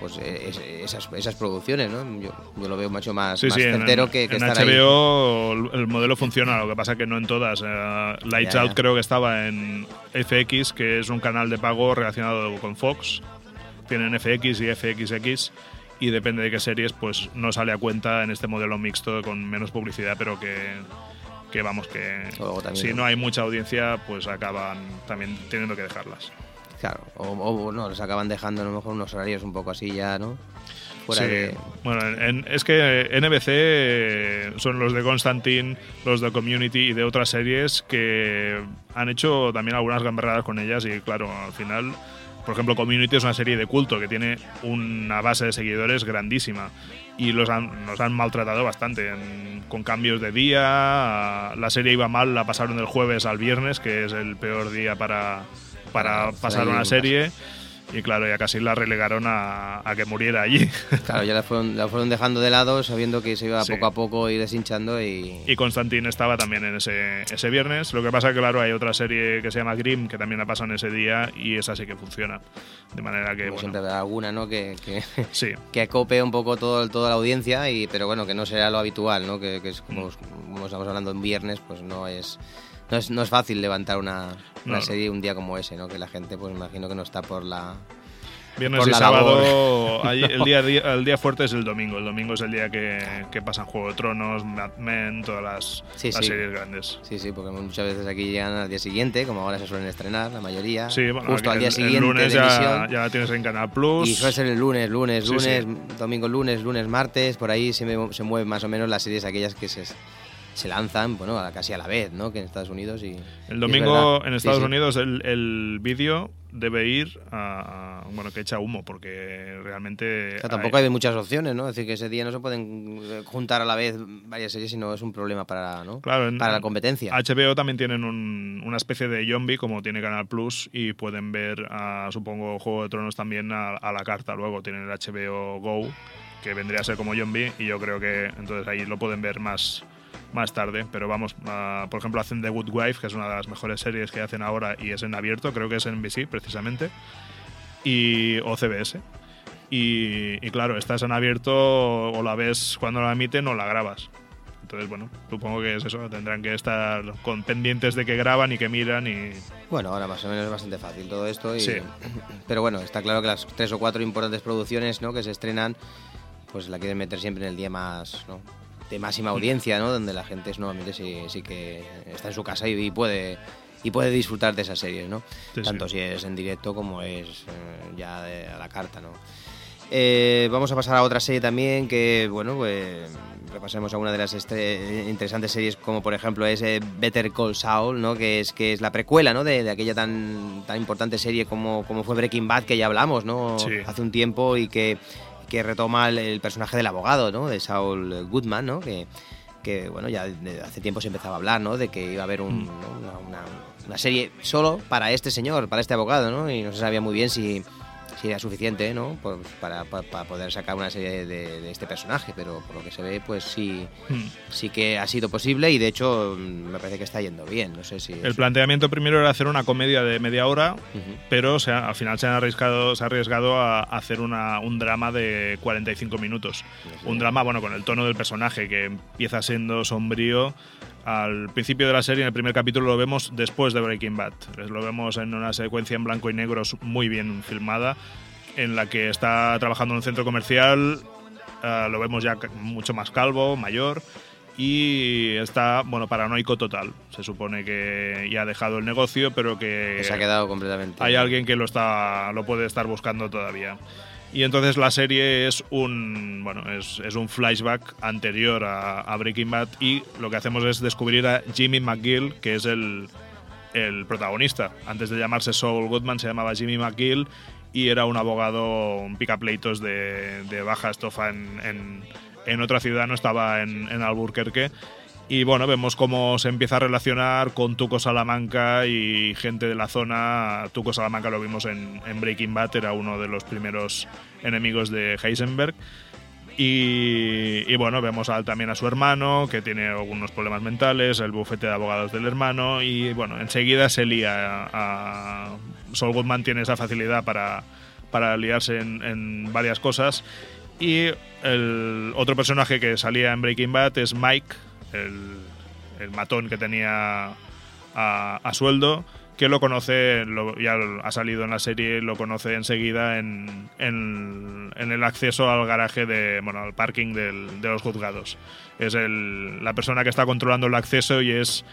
pues eh, es- esas, esas producciones, ¿no? Yo, yo lo veo mucho más, Sí, más sí, en, certero que, que en estar. HBO el- el modelo funciona, lo que pasa que no en todas. Eh, Lights Ya, Out ya. creo que estaba en FX, que es un canal de pago relacionado con Fox. Tienen FX y FXX y depende de qué series, pues no sale a cuenta en este modelo mixto con menos publicidad, pero que, que vamos, que si no hay mucha audiencia, pues acaban también teniendo que dejarlas. Claro, o, o no, les acaban dejando a lo mejor unos horarios un poco así ya, ¿no? Fuera Sí. de... Bueno, en- es que NBC eh, son los de Constantine, los de Community y de otras series que han hecho también algunas gamberradas con ellas y claro, al final, por ejemplo, Community es una serie de culto que tiene una base de seguidores grandísima y los han, nos han maltratado bastante en- con cambios de día. La serie iba mal, la pasaron del jueves al viernes, que es el peor día para, para pasar una serie. Y claro, ya casi la relegaron a, a que muriera allí. Claro, ya la fueron, la fueron dejando de lado sabiendo que se iba Sí. poco a poco a ir deshinchando y... Y Constantine estaba también en ese, ese viernes. Lo que pasa que, claro, hay otra serie que se llama Grimm, que también la pasan ese día, y esa sí que funciona. De manera que, como bueno, siempre habrá alguna, ¿no? Que, que, sí. que acope un poco todo, toda la audiencia, y pero bueno, que no será lo habitual, ¿no? Que, que es como, Mm. como estamos hablando en viernes, pues no es... No es, no es fácil levantar una, una No. serie un día como ese, ¿no? Que la gente, pues imagino que no está por la... Viernes y sábado, el día, el día fuerte es el domingo. El domingo es el día que, que pasan Juego de Tronos, Mad Men, todas las, Sí, las sí. series grandes. Sí, sí, porque muchas veces aquí llegan al día siguiente, como ahora se suelen estrenar, la mayoría. Sí, bueno, justo al día el- siguiente el lunes de ya, ya la tienes en Canal Plus. Y suele ser el lunes, lunes, lunes, domingo, lunes, lunes, martes, por ahí se, me- se mueven más o menos las series aquellas que se, se lanzan, bueno, casi a la vez, ¿no? Que en Estados Unidos y... El domingo en Estados sí. Unidos el, el vídeo debe ir a, bueno que echa humo porque realmente O sea, tampoco hay muchas opciones, ¿no? Es decir, que ese día no se pueden eh, juntar a la vez varias series, sino es un problema para, ¿no? Claro, para la competencia. HBO también tienen un- una especie de zombie como tiene Canal Plus y pueden ver, supongo, Juego de Tronos también a, a la carta. Luego tienen el HBO Go, que vendría a ser como zombie, y yo creo que entonces ahí lo pueden ver más, más tarde. Pero vamos, ah, por ejemplo, hacen The Good Wife, que es una de las mejores series que hacen ahora y es en abierto, creo que es en NBC precisamente, y o CBS. Y, y claro, estás en abierto o la ves cuando la emiten o la grabas. Entonces, bueno, supongo que es eso. Tendrán que estar con pendientes de que graban y que miran y... Bueno, ahora más o menos es bastante fácil todo esto. Y, Sí. Pero bueno, está claro que las tres o cuatro importantes producciones ¿no? que se estrenan, pues la quieren meter siempre en el día más, ¿no? De máxima audiencia, ¿no? Donde la gente normalmente sí, sí que está en su casa y, y puede y puede disfrutar de esas series, ¿no? Sí, Tanto sí. si es en directo como es eh, ya de- a la carta, ¿no? Eh, vamos a pasar a otra serie también que, bueno, pues repasemos alguna de las interesantes series como por ejemplo es eh, Better Call Saul, ¿no? Que es que es la precuela, ¿no? De, de aquella tan tan importante serie como, como fue Breaking Bad que ya hablamos, ¿no? Sí. Hace un tiempo y que, que retoma el, el personaje del abogado, ¿no? De Saul Goodman, ¿no? Que, que bueno, ya hace tiempo se empezaba a hablar, ¿no? De que iba a haber un, Mm. ¿no? una, una- una serie solo para este señor, para este abogado, ¿no? Y no se sabía muy bien si, sería suficiente, ¿no? Pues para, para- para poder sacar una serie de, de este personaje, pero por lo que se ve, pues sí, Hmm. sí que ha sido posible y de hecho mm, me parece que está yendo bien. No sé si. El planteamiento primero era hacer una comedia de media hora, pero se ha- al final se han arriesgado, se ha arriesgado a hacer una- un drama de 45 minutos. Un drama, bueno, con el tono del personaje, que empieza siendo sombrío. Al principio de la serie, en el primer capítulo, lo vemos después de Breaking Bad. Lo vemos en una secuencia en blanco y negro muy bien filmada, en la que está trabajando en un centro comercial. ah, lo vemos ya mucho más calvo, mayor. Y está, bueno, paranoico total. Se supone que ya ha dejado el negocio, pero Que se ha quedado completamente. hay alguien que lo está lo puede estar buscando todavía y entonces la serie es un bueno es, es un flashback anterior a, Breaking Bad y lo que hacemos es descubrir a Jimmy McGill que es el, el protagonista. Antes de llamarse Saul Goodman se llamaba Jimmy McGill y era un abogado un picapleitos de, de baja estofa en, en, otra ciudad no estaba en, en Albuquerque y bueno, vemos cómo se empieza a relacionar con Tuco Salamanca y gente de la zona. Tuco Salamanca lo vimos en, Breaking Bad, era uno de los primeros enemigos de Heisenberg. Y, bueno, vemos también a su hermano, que tiene algunos problemas mentales, el bufete de abogados del hermano, y bueno, enseguida se lía. A, Saul Goodman tiene esa facilidad para, para liarse en varias cosas. Y el otro personaje que salía en Breaking Bad es Mike, el, el matón que tenía a, a sueldo, que lo conoce, lo- ya ha salido en la serie, lo conoce enseguida en, en, en el acceso al garaje, de, bueno, al parking del- de los juzgados. Es el- la persona que está controlando el acceso y es,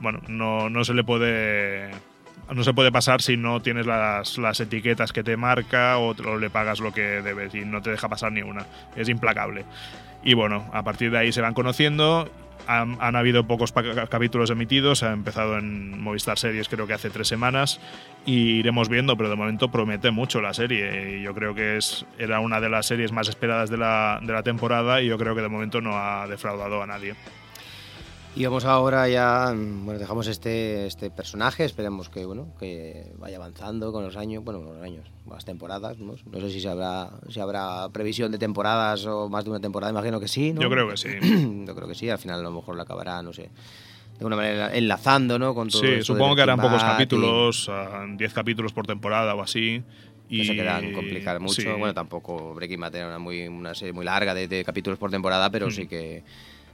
bueno, no, no se le puede... No se puede pasar si no tienes las, las etiquetas que te marca o, o le pagas lo que debes y no te deja pasar ni una. Es implacable. Y bueno, a partir de ahí se van conociendo. Han, habido pocos capítulos emitidos. Ha empezado en Movistar Series, creo que hace tres semanas. Y iremos viendo, pero de momento promete mucho la serie. Yo creo que es, era una de las series más esperadas de la, de la temporada. Y yo creo que de momento no ha defraudado a nadie. Y vamos ahora ya, bueno, dejamos este, este personaje, esperemos que, bueno, que vaya avanzando con los años, bueno, con los años, con las temporadas, ¿no? No sé si, habrá, si habrá previsión de temporadas o más de una temporada, imagino que sí, ¿no? Yo creo que sí. Yo creo que sí, al final a lo mejor la acabará, no sé, de alguna manera enlazando, ¿no? Con todo Sí, supongo que harán pocos capítulos, ah, 10 capítulos por temporada o así. Y se quedan complicar mucho. sí. Bueno, tampoco Breaking Bad era una, muy, una serie muy larga de, de capítulos por temporada, pero Mm. sí que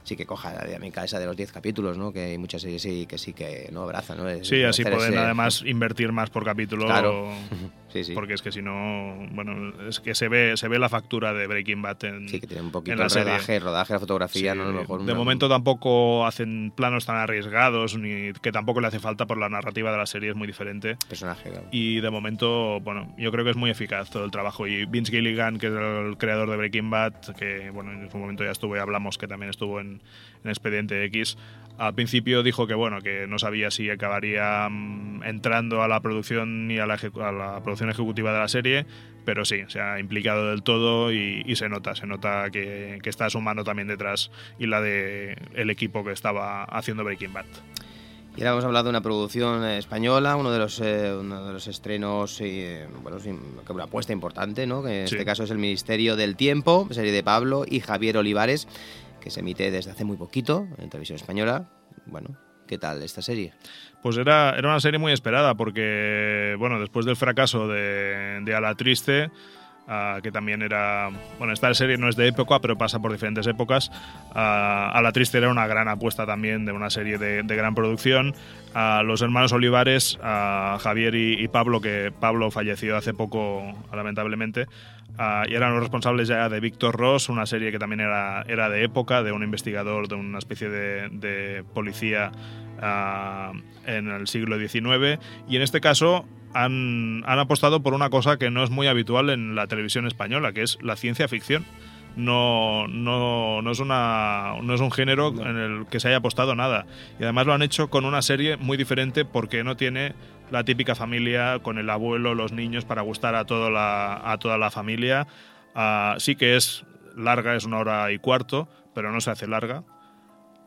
sí que coja la dinámica esa de los 10 capítulos, ¿no? Que hay muchas series sí, que sí que no abrazan, ¿no? Es- Sí, así pueden ese- además invertir más por capítulo. Claro. Sí, sí. Porque es que si no, bueno, es que se ve, se ve la factura de Breaking Bad en, Sí, que tiene un poquito el rodaje, rodaje, la fotografía, Sí, ¿no? A lo mejor de una- momento tampoco hacen planos tan arriesgados, ni que tampoco le hace falta por la narrativa de la serie, es muy diferente. personaje, claro. Y de momento, bueno, yo creo que es muy eficaz todo el trabajo. Y Vince Gilligan, que es el creador de Breaking Bad, que bueno, en su momento ya estuve, hablamos que también estuvo en, en Expediente X, al principio dijo que bueno, que no sabía si acabaría mm, entrando a la producción ni a la, a la producción ejecutiva de la serie, pero sí, se ha implicado del todo y, y se nota, se nota que, que está su mano también detrás y la de el equipo que estaba haciendo Breaking Bad. Y ahora hemos hablado de una producción española, uno de los, eh, uno de los estrenos, eh, bueno, una apuesta importante, ¿no? Que en Sí. este caso es El Ministerio del Tiempo, serie de Pablo y Javier Olivares, que se emite desde hace muy poquito en televisión española. Bueno, ¿qué tal esta serie? Pues era, era una serie muy esperada porque, bueno, después del fracaso de, de A la Triste, ah, que también era... Bueno, esta serie no es de época, pero pasa por diferentes épocas. ah, a la Triste era una gran apuesta también de una serie de, de gran producción. a los hermanos Olivares, a Javier y, y Pablo, que Pablo falleció hace poco, lamentablemente, ah, y eran los responsables ya de Víctor Ross, una serie que también era, era de época, de un investigador, de una especie de, de policía en el siglo XIX. Y en este caso han, han apostado por una cosa que no es muy habitual en la televisión española, que es la ciencia ficción. No, no, no, es una, no es un género en el que se haya apostado nada. Y además lo han hecho con una serie muy diferente porque no tiene la típica familia con el abuelo, los niños para gustar a, toda la, a toda la familia. Ah, sí que es larga, es una hora y cuarto, pero no se hace larga.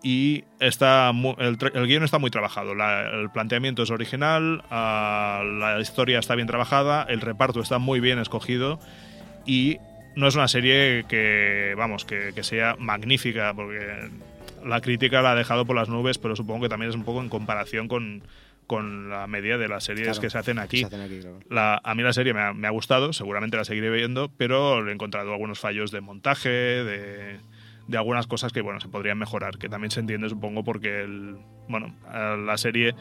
Y está el, el, guion está muy trabajado. el planteamiento es original, ah, la historia está bien trabajada, el reparto está muy bien escogido y no es una serie que, vamos, que, sea magnífica, porque la crítica la ha dejado por las nubes, pero supongo que también es un poco en comparación con, la media de las series que se hacen aquí. la, a mí la serie me ha, me ha, gustado, seguramente la seguiré viendo, pero he encontrado algunos fallos de montaje, de, de algunas cosas que bueno se podrían mejorar que también se entiende supongo porque el, bueno la serie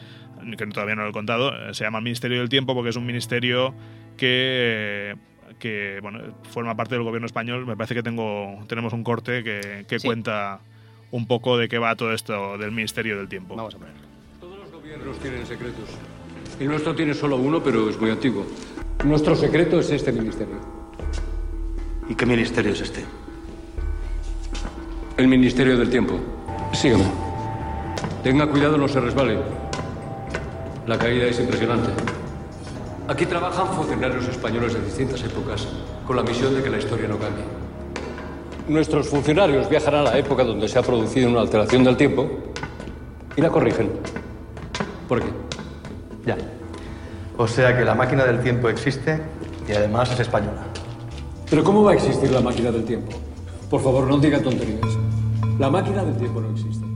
que todavía no lo he contado eh, se llama Ministerio del Tiempo porque es un ministerio que que bueno forma parte del gobierno español. Me parece que tengo tenemos un corte que, que cuenta un poco de qué va todo esto del Ministerio del Tiempo. Vamos a ponerlo todos los gobiernos tienen secretos. El nuestro tiene solo uno pero es muy antiguo. Nuestro secreto es este ministerio. ¿y qué ministerio es este? El Ministerio del Tiempo. Sígueme. Tenga cuidado, no se resbale. La caída es impresionante. Aquí trabajan funcionarios españoles de distintas épocas con la misión de que la historia no cambie. Nuestros funcionarios viajan a la época donde se ha producido una alteración del tiempo y la corrigen. ¿Por qué? Ya. O sea que la máquina del tiempo existe y además es española. ¿Pero cómo va a existir la máquina del tiempo? Por favor, no diga tonterías. La máquina del tiempo no existe.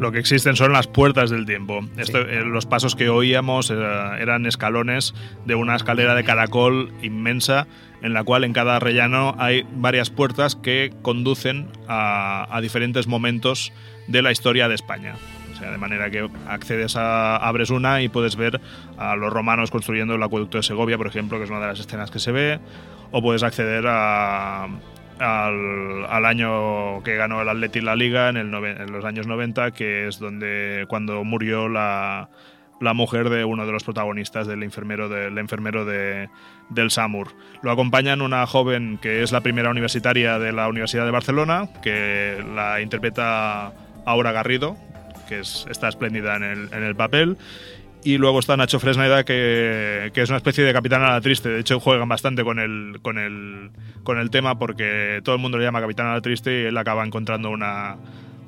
Lo que existen son las puertas del tiempo. Eh, los pasos que oíamos eh, eran escalones de una escalera de caracol inmensa en la cual en cada rellano hay varias puertas que conducen a, diferentes momentos de la historia de España. O sea, de manera que accedes a, abres una y puedes ver a los romanos construyendo el acueducto de Segovia, por ejemplo, que es una de las escenas que se ve, o puedes acceder a, al, año que ganó el Atleti la Liga, en, el los años 90, que es donde cuando murió la, la mujer de uno de los protagonistas, del enfermero, del enfermero de, del SAMUR. Lo acompañan una joven que es la primera universitaria de la Universidad de Barcelona, que la interpreta Aura Garrido, que es, está espléndida en el, en el papel, y luego está Nacho Fresneda, que, que, es una especie de capitán a la triste. De hecho, juegan bastante con el, con, el, con el tema porque todo el mundo le llama capitán a la triste y él acaba encontrando una,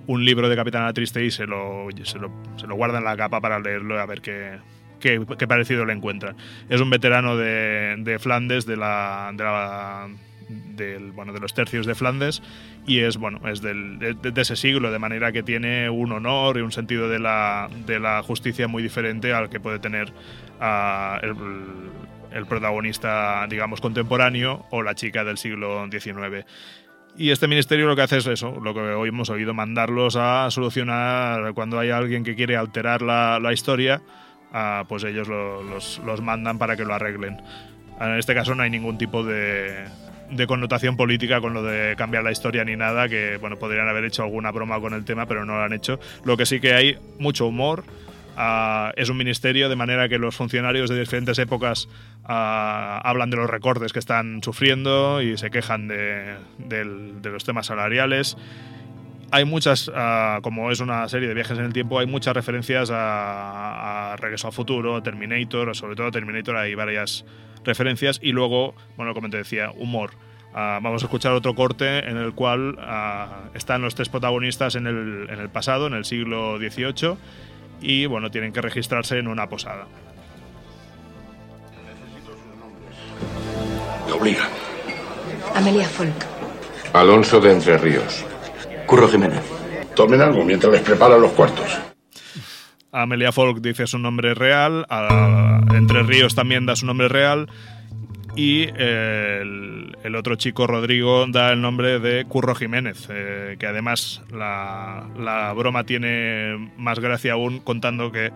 un libro de capitán a la triste y se lo, se lo, se lo guarda en la capa para leerlo a ver qué, qué, qué parecido le encuentra. Es un veterano de, de Flandes, de la, de la del, bueno, de los tercios de Flandes y es, bueno, es del, de, ese siglo, de manera que tiene un honor y un sentido de la, de la justicia muy diferente al que puede tener uh, el, el, protagonista, digamos, contemporáneo o la chica del siglo XIX. Y este ministerio lo que hace es eso, lo que hoy hemos oído, mandarlos a solucionar cuando hay alguien que quiere alterar la, la historia, uh, pues ellos lo, los, los mandan para que lo arreglen. En este caso no hay ningún tipo de, de connotación política con lo de cambiar la historia ni nada, que bueno, podrían haber hecho alguna broma con el tema, pero no lo han hecho. Lo que sí que hay mucho humor. Uh, es un ministerio de manera que los funcionarios de diferentes épocas uh, hablan de los recortes que están sufriendo y se quejan de los temas salariales hay muchas, uh, como es una serie de viajes en el tiempo, hay muchas referencias a, a Regreso al Futuro, Terminator, sobre todo Terminator hay varias referencias y luego, bueno, como te decía, humor. Uh, vamos a escuchar otro corte en el cual uh, están los tres protagonistas en el, en el, pasado, en el siglo XVIII, y bueno, tienen que registrarse en una posada. Me obligan. Amelia Folk. Alonso de Entre Ríos. Curro Jiménez. Tomen algo mientras les preparan los cuartos. Amelia Folk dice su nombre real, a Entre Ríos también da su nombre real y el, el, otro chico, Rodrigo, da el nombre de Curro Jiménez, eh, que además la, la, broma tiene más gracia aún contando que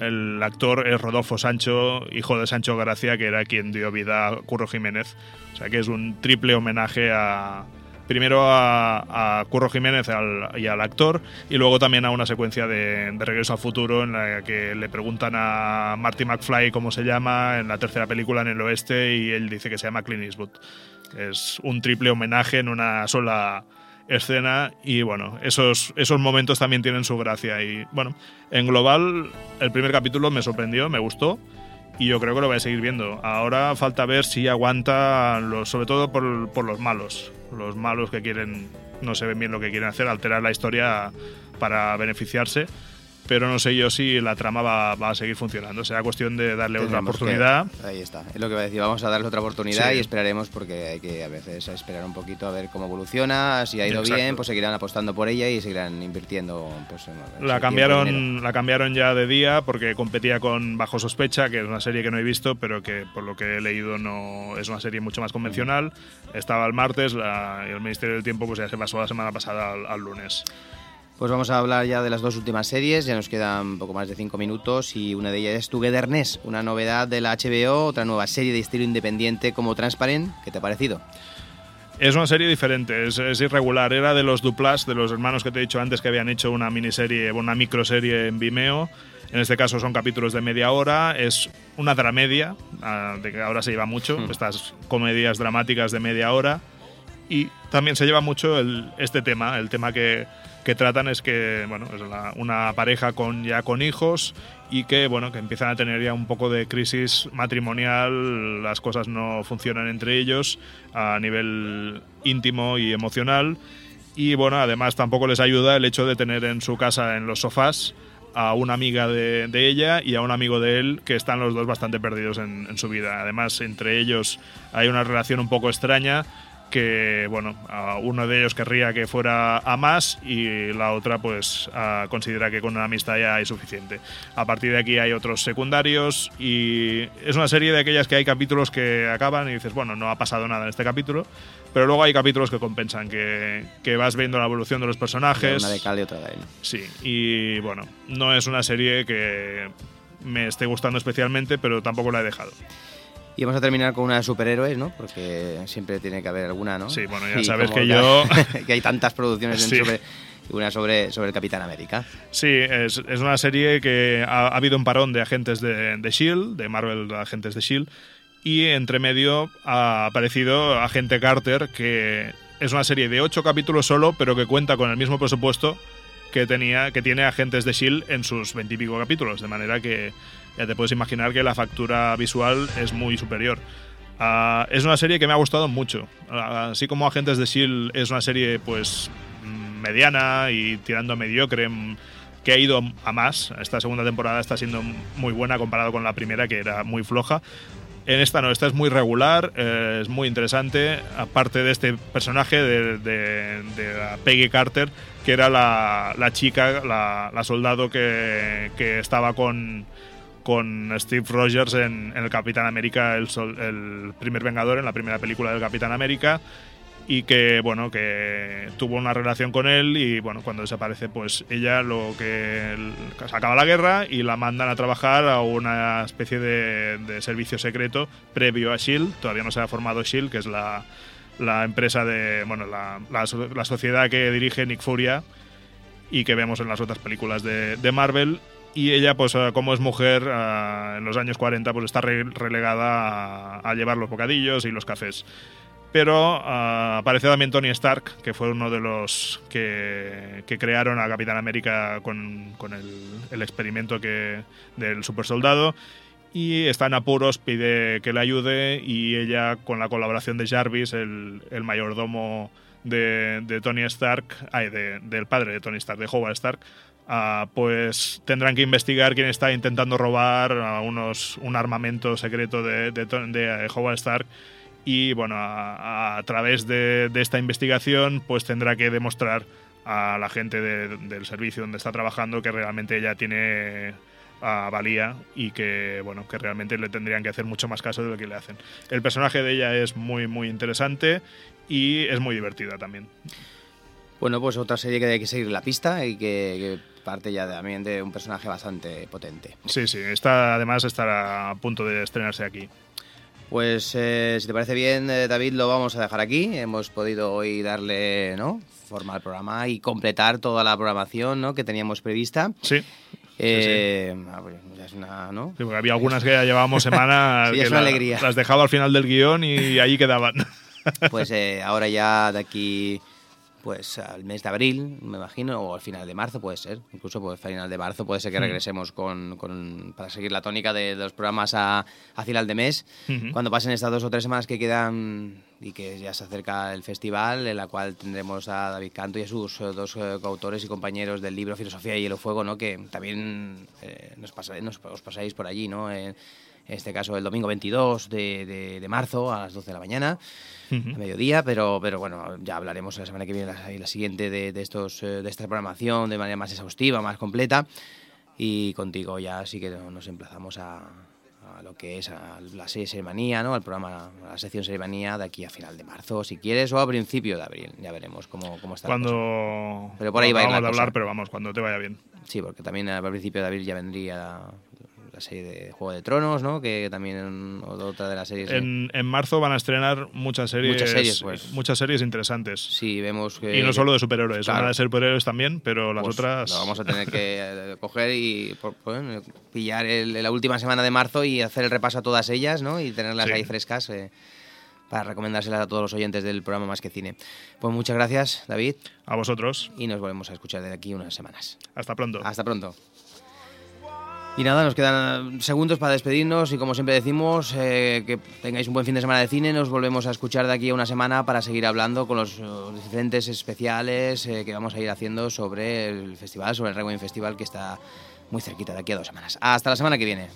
el actor es Rodolfo Sancho, hijo de Sancho Gracia, que era quien dio vida a Curro Jiménez. O sea que es un triple homenaje a, primero a, Curro Jiménez y al actor y luego también a una secuencia de, Regreso al Futuro en la que le preguntan a Marty McFly cómo se llama en la tercera película en el oeste y él dice que se llama Clint Eastwood. Es un triple homenaje en una sola escena y bueno, esos, esos momentos también tienen su gracia y bueno, en global el primer capítulo me sorprendió, me gustó y yo creo que lo voy a seguir viendo. Ahora falta ver si aguanta, los, sobre todo por los malos los malos que quieren, no se ven bien lo que quieren hacer, alterar la historia para beneficiarse pero no sé yo si la trama va, va a seguir funcionando. Será cuestión de darle otra Tendremos que- oportunidad. ahí está. Es lo que va a decir. Vamos a darle otra oportunidad Sí. y esperaremos porque hay que a veces esperar un poquito a ver cómo evoluciona. Si ha ido Exacto. bien, pues seguirán apostando por ella y seguirán invirtiendo. Pues, en- La cambiaron, la cambiaron ya de día porque competía con Bajo Sospecha, que es una serie que no he visto, pero que por lo que he leído no es una serie mucho más convencional. Estaba el martes la- y el Ministerio del Tiempo pues ya se pasó la semana pasada al, al lunes. Pues vamos a hablar ya de las dos últimas series, ya nos quedan poco más de cinco minutos y una de ellas es Togetherness, una novedad de la HBO, otra nueva serie de estilo independiente como Transparent. ¿Qué te ha parecido? Es una serie diferente, es, es irregular. Era de los Duplas, de los hermanos que te he dicho antes que habían hecho una miniserie, una microserie en Vimeo. En este caso son capítulos de media hora. Es una dramedia, ah, de que ahora se lleva mucho, estas comedias dramáticas de media hora. Y también se lleva mucho el- este tema, el tema que, que tratan es que bueno es una pareja con ya con hijos y que bueno que empiezan a tener ya un poco de crisis matrimonial las cosas no funcionan entre ellos a nivel íntimo y emocional y bueno además tampoco les ayuda el hecho de tener en su casa en los sofás a una amiga de, ella y a un amigo de él que están los dos bastante perdidos en su vida. Además, entre ellos hay una relación un poco extraña que, bueno, uno de ellos querría que fuera a más y la otra pues considera que con una amistad ya hay suficiente. A partir de aquí hay otros secundarios y es una serie de aquellas que hay capítulos que acaban y dices, bueno, no ha pasado nada en este capítulo, pero luego hay capítulos que compensan, que, que vas viendo la evolución de los personajes. Una de otra de. Sí, y bueno, no es una serie que me esté gustando especialmente, pero tampoco la he dejado. Y vamos a terminar con una de superhéroes, ¿no? Porque siempre tiene que haber alguna, ¿no? Sí, bueno, ya Y sabes que yo- que hay tantas producciones Sí. una sobre, sobre el Capitán América. Sí, es, es una serie que ha, ha habido un parón de agentes de, de Shield, de Marvel agentes de Shield, y entre medio ha aparecido Agente Carter, que es una serie de ocho capítulos solo, pero que cuenta con el mismo presupuesto que tenía que tiene Agentes de Shield en sus veintipico capítulos, de manera que ya te puedes imaginar que la factura visual es muy superior. Ah, es una serie que me ha gustado mucho. Ah, así como Agentes de Shield es una serie pues mm, mediana y tirando a mediocre, mm, que ha ido a más. Esta segunda temporada está siendo muy buena comparado con la primera que era muy floja. En esta no, esta es muy regular, eh, es muy interesante. Aparte de este personaje de, Peggy Carter, que era la, la chica, la, la soldado que, que estaba con, con Steve Rogers en, el Capitán América, el, sol- el primer Vengador, en la primera película del Capitán América y que bueno que tuvo una relación con él y bueno cuando desaparece pues ella lo que se acaba la guerra y la mandan a trabajar a una especie de, de servicio secreto previo a Shield todavía no se ha formado Shield que es la, empresa de bueno la, la sociedad que dirige Nick Furia y que vemos en las otras películas de, de Marvel. Y ella, pues eh, como es mujer, eh, en los años 40, pues está re- relegada a, llevar los bocadillos y los cafés. Pero eh, aparece también Tony Stark, que fue uno de los que, que crearon a Capitán América con, con el, el experimento que, del supersoldado. Y está en apuros, pide que le ayude y ella, con la colaboración de Jarvis, el, el mayordomo de, de Tony Stark, ay, de- del padre de Tony Stark, de Howard Stark, ah, pues tendrán que investigar quién está intentando robar unos, un armamento secreto de, de, de, eh, Howard Stark. Y bueno, a, través de, de esta investigación, pues tendrá que demostrar a la gente de- del servicio donde está trabajando que realmente ella tiene a valía y que bueno que realmente le tendrían que hacer mucho más caso de lo que le hacen. El personaje de ella es muy muy interesante y es muy divertida también. Bueno, pues otra serie que hay que seguir la pista y que, que parte ya también de un personaje bastante potente. Sí, sí, esta además estará a punto de estrenarse aquí. Pues eh, si te parece bien, eh, David, lo vamos a dejar aquí. Hemos podido hoy darle ¿no? forma al programa y completar toda la programación ¿no? que teníamos prevista. Sí. Eh, ah, pues, ya es una, ¿no? Sí, porque había algunas que ya llevábamos semanas Sí, que es una la- alegría. las dejaba al final del guion y ahí quedaban. Pues ahora ya de aquí pues al mes de abril, me imagino, o al final de marzo puede ser, incluso pues al final de marzo puede ser que regresemos con, con para seguir la tónica de, de los programas a, a, final de mes, cuando pasen estas dos o tres semanas que quedan y que ya se acerca el festival, en la cual tendremos a David Canto y a sus eh, dos eh, coautores y compañeros del libro Filosofía y Hielo Fuego, ¿no? que también eh, nos, pasa- nos- os pasáis por allí, ¿no? En, en este caso el domingo 22 de, de- de marzo a las 12 de la mañana Ujú. a mediodía, pero, pero bueno, ya hablaremos la semana que viene y la siguiente de, de estos, eh, de esta programación de manera más exhaustiva, más completa. Y contigo ya sí que nos emplazamos a, a lo que es a la serie Serimanía, ¿no? al programa, a la sección Serimanía de aquí a final de marzo, si quieres, o a principio de abril. Ya veremos cómo, cómo está. Cuando. Pero por ahí va a ir la a hablar, pero vamos, cuando te vaya bien. Sí, porque también al principio de abril ya vendría la, serie de Juego de Tronos, ¿no? Que también otra de las series... ¿eh? En, en marzo van a estrenar muchas series. Muchas series, pues. muchas series interesantes. Sí, vemos que... Y no solo de superhéroes, Claro. van a ser superhéroes también, pero las Pues otras. Lo vamos a tener que eh, coger y bueno, pillar el- la última semana de marzo y hacer el repaso a todas ellas, ¿no? Y tenerlas Sí. ahí frescas eh, para recomendárselas a todos los oyentes del programa Más que Cine. Pues muchas gracias, David. A vosotros. Y nos volvemos a escuchar de aquí unas semanas. Hasta pronto. Hasta pronto. Y nada, nos quedan segundos para despedirnos y como siempre decimos, eh, que tengáis un buen fin de semana de cine. Nos volvemos a escuchar de aquí a una semana para seguir hablando con los, diferentes especiales eh, que vamos a ir haciendo sobre el festival, sobre el Rewind Festival que está muy cerquita de aquí a dos semanas. Hasta la semana que viene.